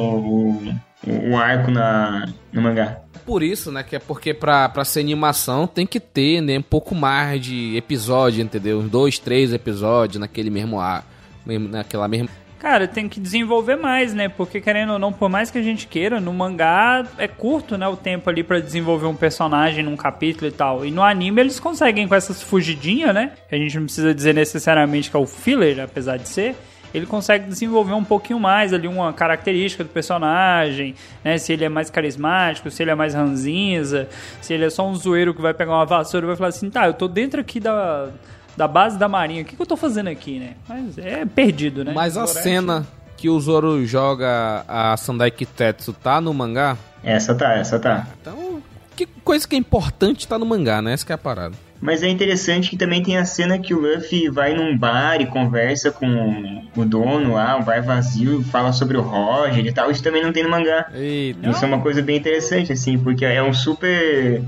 o, o arco na, no mangá. Por isso, né? Que é porque pra, pra ser animação tem que ter, né? Um pouco mais de episódio, entendeu? Uns dois, três episódios naquele mesmo ar. mesmo- Naquela mesma. Cara, tem que desenvolver mais, né? Porque querendo ou não, por mais que a gente queira, no mangá é curto, né, o tempo ali pra desenvolver um personagem num capítulo e tal. E no anime eles conseguem com essas fugidinhas, né? Que a gente não precisa dizer necessariamente que é o filler, apesar de ser. Ele consegue desenvolver um pouquinho mais ali uma característica do personagem, né? Se ele é mais carismático, se ele é mais ranzinza, se ele é só um zoeiro que vai pegar uma vassoura e vai falar assim, tá, eu tô dentro aqui da, da base da marinha, o que, que eu tô fazendo aqui, né? Mas é perdido, né? Mas a cena que o Zoro joga a Sandai Kitetsu tá no mangá? Essa tá, essa tá. Então, que coisa que é importante tá no mangá, né? Essa que é a parada. Mas é interessante que também tem a cena que o Luffy vai num bar e conversa com o dono lá, um bar vazio, fala sobre o Roger e tal. Isso também não tem no mangá. Eita. Isso é uma coisa bem interessante, assim, porque é um super.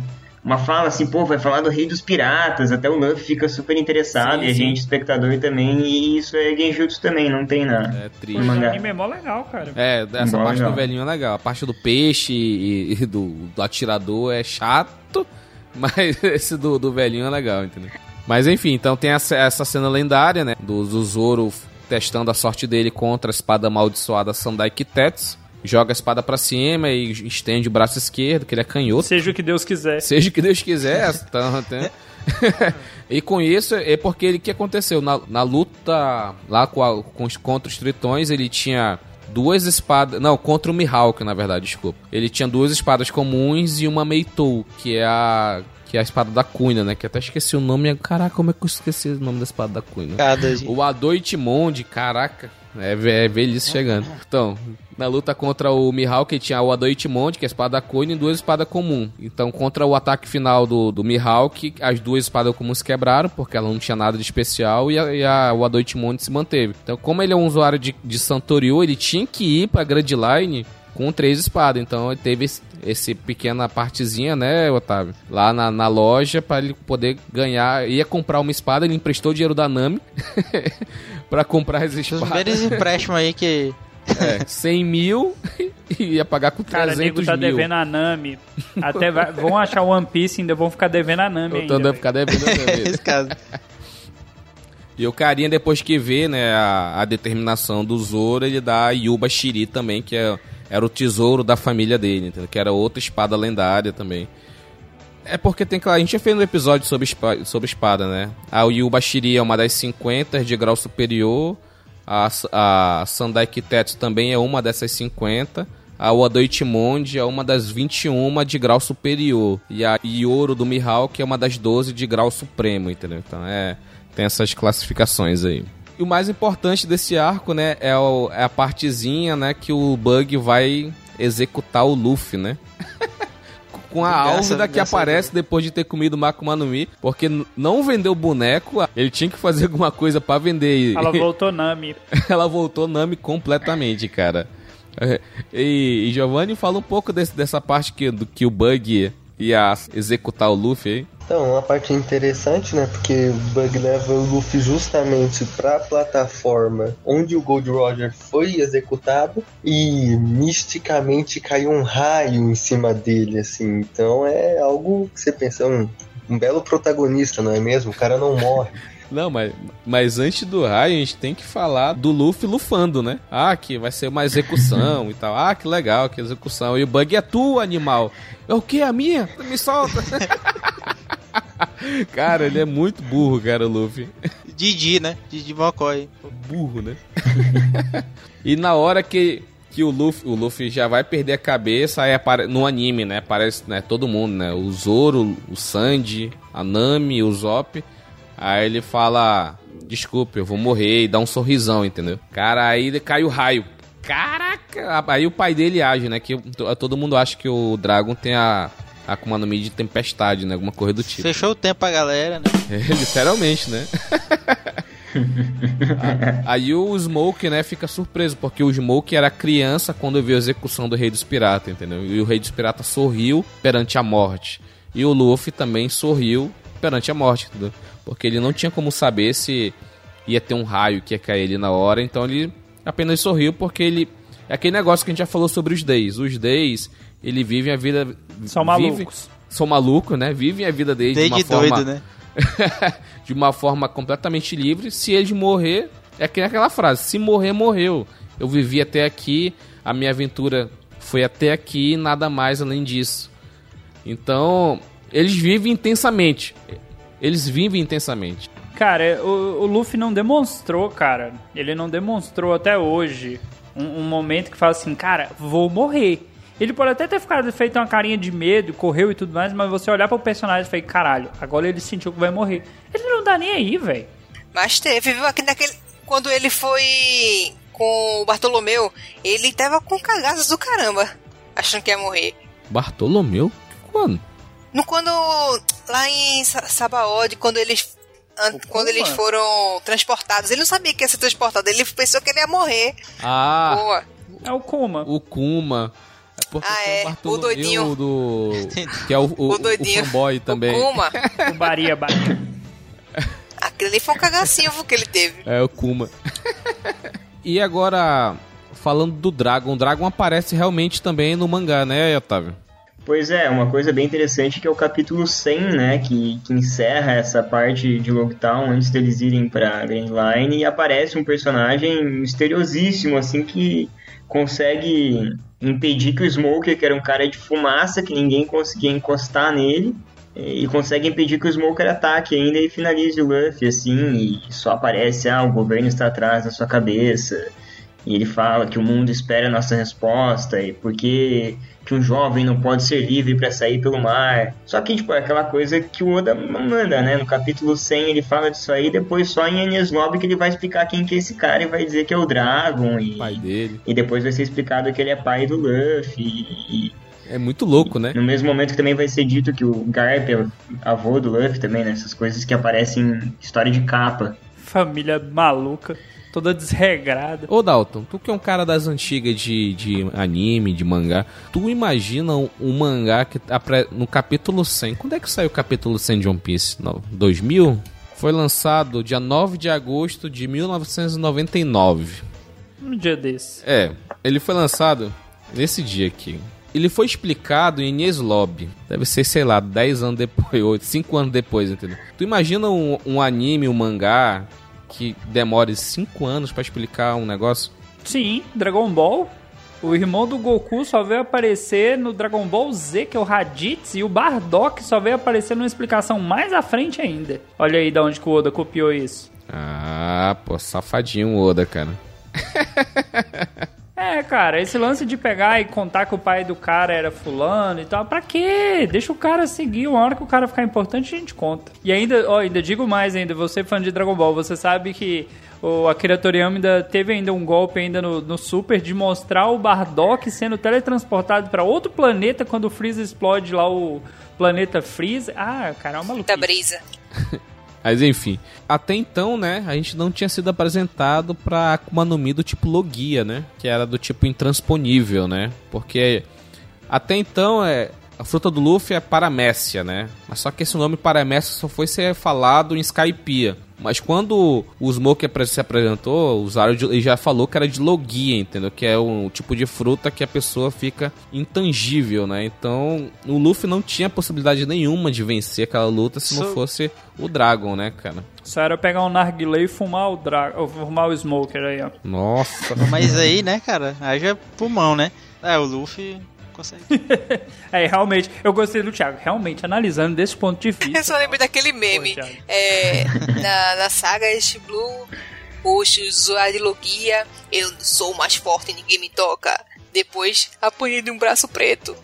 Uma fala assim, pô, vai falar do rei dos piratas, até o Luffy fica super interessado, Sim, e a sim. gente, espectador, também, e isso é Genjutsu também, não tem na. É triste. O mangá. anime é mó legal, cara. É, essa parte legal. do velhinho é legal. A parte do peixe e, e do, do atirador é chato, mas esse do, do velhinho é legal, entendeu? Mas enfim, então tem essa, essa cena lendária, né? Do, do Zoro testando a sorte dele contra a espada amaldiçoada Sandai Kitetsu. Joga a espada pra cima e estende o braço esquerdo, que ele é canhoto. Seja o que Deus quiser. Seja o que Deus quiser. Então, tem- e com isso, é porque ele que aconteceu? Na, na luta lá com, a- com contra os tritões, ele tinha duas espadas. Não, contra o Mihawk, na verdade, desculpa. Ele tinha duas espadas comuns e uma Meitou, que é a. Que é a espada da Cunha, né? Que até esqueci o nome. Caraca, como é que eu esqueci o nome da espada da Cunha? Cada. O Adoitimonde, caraca. É, é velhice chegando. Então, Na luta contra o Mihawk tinha o Adoichimonde, que é a espada Koine, e duas espadas comum. Então, contra o ataque final do, do Mihawk, as duas espadas comuns quebraram, porque ela não tinha nada de especial, e, a, e a, o Adoichimonde se manteve. Então, como ele é um usuário de, de Santorio, ele tinha que ir pra Grand Line com três espadas. Então ele teve esse, esse pequena partezinha, né, Otávio? Lá na, na loja para ele poder ganhar. Ia comprar uma espada, ele emprestou dinheiro da Nami para comprar as Os espadas. primeiros empréstimos aí que. É, 100 mil e ia pagar com Cara, 300 nego tá mil. devendo a Nami. Até vai- vão achar One Piece e ainda vão ficar devendo a Nami Eu ainda. velho. ficar devendo a Nami. Esse caso. E o carinha, depois que vê né, a, a determinação do Zoro, ele dá a Yuba Shiri também, que é, era o tesouro da família dele, entendeu? que era outra espada lendária também. É porque tem que. A gente já fez um episódio sobre, espa- sobre espada, né? A Yuba Shiri é uma das 50 de grau superior. A, a Sandai Kitetsu também é uma dessas 50. A Wadoichimonde é uma das 21 de grau superior. E a Yoro do Mihawk é uma das 12 de grau supremo, entendeu? Então é. Tem essas classificações aí. E o mais importante desse arco, né, é, o- é a partezinha, né, que o Bug vai executar o Luffy, né? Com a Graças- Álvida que aparece depois de ter comido o Makuma no Mi, porque não vendeu o boneco, ele tinha que fazer alguma coisa pra vender. E- Ela voltou Nami. ela voltou Nami completamente, cara. É, E, e Giovanni fala um pouco desse- dessa parte que, do que o Bug ia executar o Luffy aí. Então, uma parte interessante, né? Porque o Bug leva o Luffy justamente pra plataforma onde o Gold Roger foi executado e misticamente caiu um raio em cima dele, assim. Então é algo que você pensa, um, um belo protagonista, não é mesmo? O cara não morre. Não, mas, mas antes do raio, a gente tem que falar do Luffy lufando, né? Ah, que vai ser uma execução e tal. Ah, que legal, que execução. E o Bug é tu, animal. É o que? A minha? Me solta. cara, ele é muito burro, cara, o Luffy. Didi, né? Didi Mocói. burro, né? e na hora que, que o Luffy, o Luffy já vai perder a cabeça, aí apare, no anime, né? Aparece né, todo mundo, né? O Zoro, o Sanji, a Nami, o Zop. Aí ele fala: Desculpe, eu vou morrer e dá um sorrisão, entendeu? Cara, aí ele cai o raio. Caraca! Aí o pai dele age, né? Que to- todo mundo acha que o Dragon tem a. A Akuma no Mi de tempestade, né? Alguma coisa do tipo. Fechou o tempo pra galera, né? É, literalmente, né? Aí o Smoke, né, fica surpreso, porque o Smoke era criança quando viu a execução do Rei dos Piratas, entendeu? E o Rei dos Piratas sorriu perante a morte. E o Luffy também sorriu perante a morte, entendeu? Porque ele não tinha como saber se ia ter um raio que ia cair ali na hora, então ele apenas sorriu porque ele. É aquele negócio que a gente já falou sobre os Days. Os Days, ele vivem a vida. São vive- malucos. São malucos, né? Vivem a vida deles de Desde uma forma doido, né? de uma forma completamente livre. Se eles morrer, é que nem aquela frase: se morrer, morreu. Eu vivi até aqui, a minha aventura foi até aqui, nada mais além disso. Então, eles vivem intensamente. Eles vivem intensamente. Cara, o, o Luffy não demonstrou, cara. Ele não demonstrou até hoje um, um momento que fala assim, cara, vou morrer. Ele pode até ter ficado feito uma carinha de medo, correu e tudo mais, mas você olhar pro personagem e falar, caralho, agora ele sentiu que vai morrer. Ele não dá nem aí, velho. Mas teve, viu? Aqui naquele. Quando ele foi com o Bartolomeu, ele tava com cagaços do caramba, achando que ia morrer. Bartolomeu? Quando? No quando. Lá em Sa- Sabaody, quando eles. an- Quando eles foram transportados, ele não sabia que ia ser transportado, ele pensou que ele ia morrer. Ah, Boa. É o Kuma. o Kuma. É porque Ah, tem é, o doidinho. do. Que é o, o, O doidinho. o fanboy também. O Kuma. O Baria, Baria. Aquele ali foi um cagacinho que ele teve. É, o Kuma. e agora, falando do Dragon, o Dragon aparece realmente também no mangá, né, Otávio? Pois é, uma coisa bem interessante que é o capítulo 100, né, que, que encerra essa parte de Logtown antes deles irem pra Grand Line e aparece um personagem misteriosíssimo, assim, que consegue impedir que o Smoker, que era um cara de fumaça, que ninguém conseguia encostar nele, e consegue impedir que o Smoker ataque ainda e finalize o Luffy, assim, e só aparece, ah, o governo está atrás da sua cabeça, E ele fala que o mundo espera a nossa resposta e por que que um jovem não pode ser livre para sair pelo mar. Só que, tipo, é aquela coisa que o Oda manda, né? No capítulo 100 ele fala disso aí, depois só em Enies Lobby que ele vai explicar quem que é esse cara e vai dizer que é o Dragon e... Pai dele. E depois vai ser explicado que ele é pai do Luffy e... É muito louco, né? No mesmo momento que também vai ser dito que o Garp é o avô do Luffy também, né? Essas coisas que aparecem em história de capa. Família maluca, toda desregrada. Ô Dalton, tu que é um cara das antigas de, de anime, de mangá, tu imagina um, um mangá que apre- no capítulo 100, quando é que saiu o capítulo 100 de One Piece? No, 2000? Foi lançado dia 9 de agosto de 1999. Um dia desse. É, ele foi lançado nesse dia aqui. Ele foi explicado em Enies Lobby. Deve ser, sei lá, 10 anos depois, 8, 5 anos depois, entendeu? Tu imagina um, um anime, um mangá que demore 5 anos pra explicar um negócio? Sim, Dragon Ball. O irmão do Goku só veio aparecer no Dragon Ball Z, que é o Raditz, e o Bardock só veio aparecer numa explicação mais à frente ainda. Olha aí de onde que o Oda copiou isso. Ah, pô, safadinho o Oda, cara. É, cara, esse lance de pegar e contar que o pai do cara era fulano e tal, pra quê? Deixa o cara seguir, uma hora que o cara ficar importante a gente conta. E ainda, ó, ainda digo mais ainda, você fã de Dragon Ball, você sabe que o Akira Toriyama ainda teve ainda um golpe ainda no, no Super de mostrar o Bardock sendo teletransportado pra outro planeta quando o Freeza explode lá o planeta Freeza. Ah, cara, é uma maluquice. Da brisa. Mas enfim, até então, né, a gente não tinha sido apresentado pra Akuma no Mi do tipo Logia, né? Que era do tipo intransponível, né? Porque até então é a fruta do Luffy é Paramécia, né? Mas só que esse nome Paramécia só foi ser falado em Skypiea. Mas quando o Smoke se apresentou, o Zaro de- ele já falou que era de Logia, entendeu? Que é um tipo de fruta que a pessoa fica intangível, né? Então, o Luffy não tinha possibilidade nenhuma de vencer aquela luta se não fosse o Dragon, né, cara? Só era pegar um narguilé e fumar o, dra... ou fumar o Smoker aí, ó. Nossa. Mas aí, né, cara, aí já é pulmão, né? É, o Luffy consegue. É, realmente, eu gostei do Thiago. Realmente, analisando desse ponto de Eu vista. só lembrei daquele meme. Pô. É, na, na saga East Blue, o usuário Logia, eu sou mais forte, ninguém me toca. Depois, apanhei de um braço preto.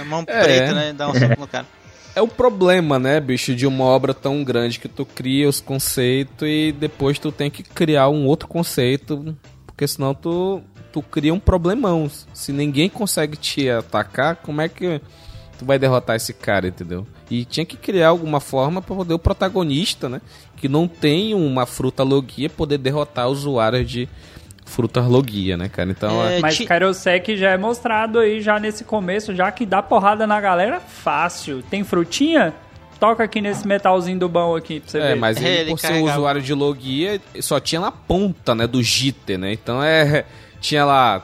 A mão É. preta, né? Dá um soco no cara. É o problema, né, bicho, de uma obra tão grande que tu cria os conceitos e depois tu tem que criar um outro conceito, porque senão tu, tu cria um problemão. Se ninguém consegue te atacar, como é que tu vai derrotar esse cara, entendeu? E tinha que criar alguma forma pra poder o protagonista, né, que não tem uma fruta logia, poder derrotar usuários de frutas logia, né, cara? Então, É, Mas ti- Kairosek já é mostrado aí já nesse começo, já que dá porrada na galera fácil. Tem frutinha? Toca aqui nesse metalzinho do bão aqui pra você É, ver. mas ele, Ele por ser um carregava. usuário de Logia, só tinha na ponta, né, do jitter, né? Então é. Tinha lá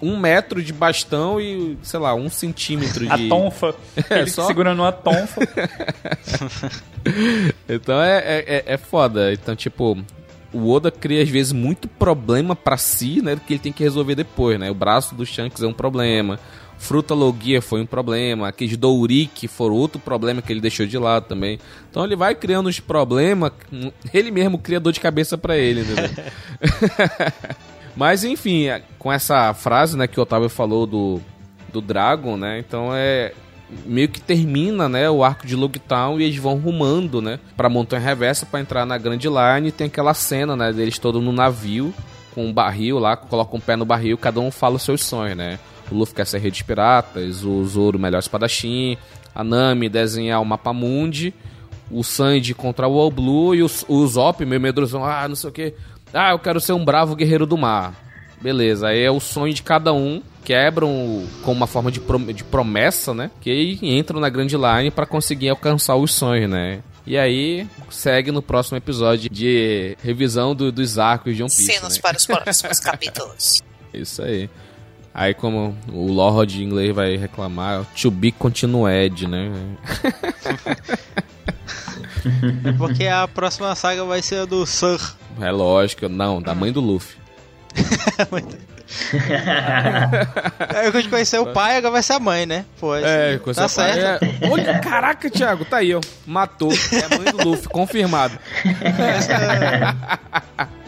um metro de bastão e, sei lá, um centímetro A de. tonfa. É, ele só- segurando uma tonfa. Então é, é, é- é foda. Então, tipo, o Oda cria às vezes muito problema pra si, né? Que ele tem que resolver depois, né? O braço do Shanks é um problema. Fruta Logia foi um problema. Aqueles Dourik foram outro problema que ele deixou de lado também. Então ele vai criando os problemas. Ele mesmo cria dor de cabeça pra ele, entendeu? Mas enfim, com essa frase, né, que o Otávio falou do, do Dragon, né? Então é meio que termina, né, o arco de Logtown e eles vão rumando, né, para Montanha Reversa para entrar na Grand Line e tem aquela cena, né, deles todos no navio com um barril lá, colocam um pé no barril, cada um fala os seus sonhos, né? O Luffy quer ser rei dos piratas, o Zoro melhor espadachim, a Nami desenhar o mapa mundi, o Sanji contra o All Blue e o, o Zop, meio medrosão, ah, não sei o que. Ah, eu quero ser um bravo guerreiro do mar. Beleza, aí é o sonho de cada um. Quebram o- com uma forma de, prom- de promessa, né? Que aí entram na Grand Line pra conseguir alcançar os sonhos, né? E aí segue no próximo episódio de revisão do- dos arcos de One Piece. Cenas né? para os próximos capítulos. Isso aí. Aí como o Lord inglês vai reclamar, to be continued, né? Porque a próxima saga vai ser a do Sir. É lógico, não, da mãe do Luffy. É, quando a gente conhecer o pai, agora vai ser a mãe, né? Pô, É, tá certo. É, olha, caraca, Thiago, tá aí, ó. Matou. É a mãe do Luffy, confirmado.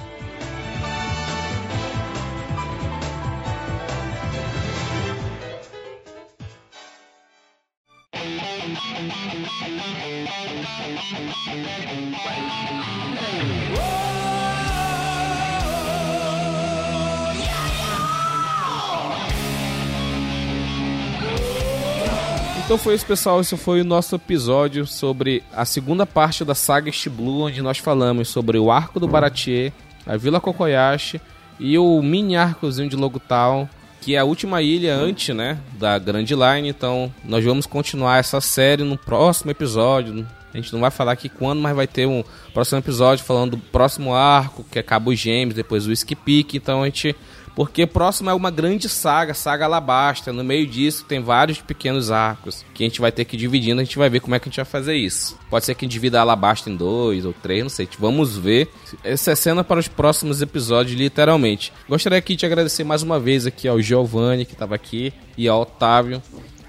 Então foi isso, pessoal. Esse foi o nosso episódio sobre a segunda parte da saga East Blue, onde nós falamos sobre o arco do Baratie, a Vila Kokoyashi e o mini arcozinho de Logutal, que é a última ilha antes, né, da Grand Line. Então, nós vamos continuar essa série no próximo episódio. A gente não vai falar aqui quando, mas vai ter um próximo episódio falando do próximo arco, que é Cabo Gêmeos, depois o Peak. Então a gente porque próximo é uma grande saga, saga Alabasta. No meio disso tem vários pequenos arcos que a gente vai ter que ir dividindo. A gente vai ver como é que a gente vai fazer isso. Pode ser que divida a Alabasta em dois ou três, não sei. Vamos ver. Essa é cena para os próximos episódios, literalmente. Gostaria aqui de agradecer mais uma vez aqui ao Giovanni que estava aqui e ao Otávio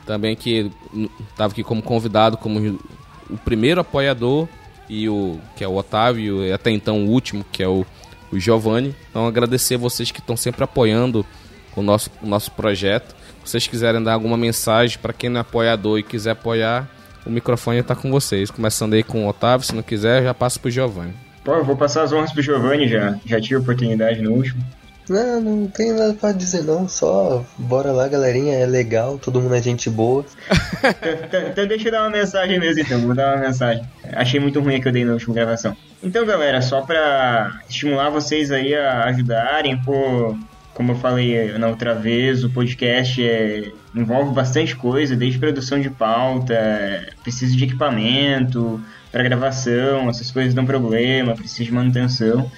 também que estava aqui como convidado, como o primeiro apoiador e o que é o Otávio e até então o último que é o o Giovanni. Então agradecer vocês que estão sempre apoiando o nosso, o nosso projeto. Se vocês quiserem dar alguma mensagem para quem não é apoiador e quiser apoiar, o microfone está com vocês. Começando aí com o Otávio, se não quiser, já passa pro Giovanni. Pô, eu vou passar as honras pro Giovanni já. Já tive oportunidade no último. Não, não tem nada pra dizer não, só bora lá, galerinha, é legal, todo mundo é gente boa. então, então deixa eu dar uma mensagem mesmo então, vou dar uma mensagem. Achei muito ruim a que eu dei na última gravação. Então, galera, só pra estimular vocês aí a ajudarem, pô, como eu falei na outra vez, o podcast é, envolve bastante coisa, desde produção de pauta, precisa de equipamento para gravação, essas coisas dão problema, precisa de manutenção.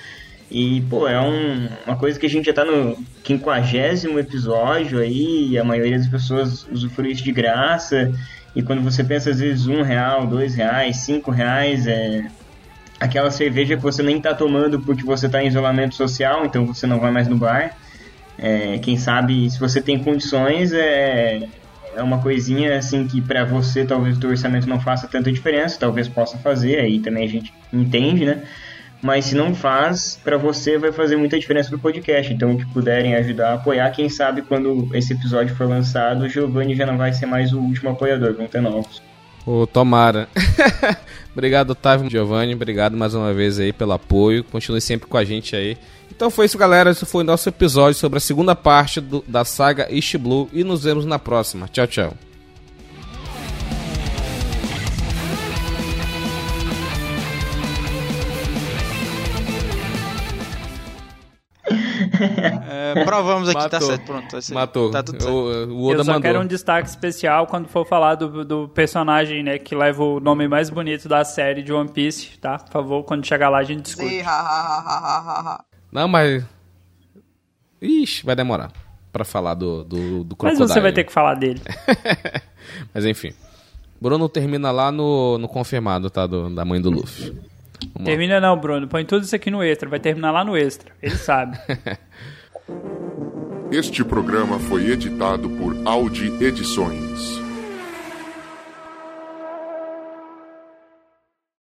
E, pô, é um, uma coisa que a gente já tá no quinquagésimo episódio aí, a maioria das pessoas usufrui isso de graça. E quando você pensa, às vezes, um real, dois reais, cinco reais, é aquela cerveja que você nem tá tomando porque você tá em isolamento social, então você não vai mais no bar. É, quem sabe, se você tem condições, é, é uma coisinha assim que para você talvez o teu orçamento não faça tanta diferença, talvez possa fazer, aí também a gente entende, né? Mas se não faz, para você vai fazer muita diferença pro podcast. Então, que puderem ajudar apoiar, quem sabe quando esse episódio for lançado, o Giovanni já não vai ser mais o último apoiador, vão ter novos. Ô, tomara. obrigado, Otávio Giovanni. Obrigado mais uma vez aí pelo apoio. Continue sempre com a gente aí. Então foi isso, galera. Esse foi o nosso episódio sobre a segunda parte do, da saga East Blue. E nos vemos na próxima. Tchau, tchau. É, provamos aqui, tá Matou. certo, pronto. Matou. Tá tudo certo. O, o Oda Eu só mandou. quero um destaque especial quando for falar do, do personagem, né, que leva o nome mais bonito da série de One Piece, tá? Por favor, quando chegar lá a gente discute. Sim, ha, ha, ha, ha, ha, ha. Não, mas. Ixi, vai demorar pra falar do, do, do Mas Crocodile. você vai ter que falar dele. Mas enfim. Bruno termina lá no, no confirmado, tá? Do, da mãe do Luffy. Vamos lá. Termina não, Bruno. Põe tudo isso aqui no extra. Vai terminar lá no extra. Ele sabe. Este programa foi editado por Audi Edições.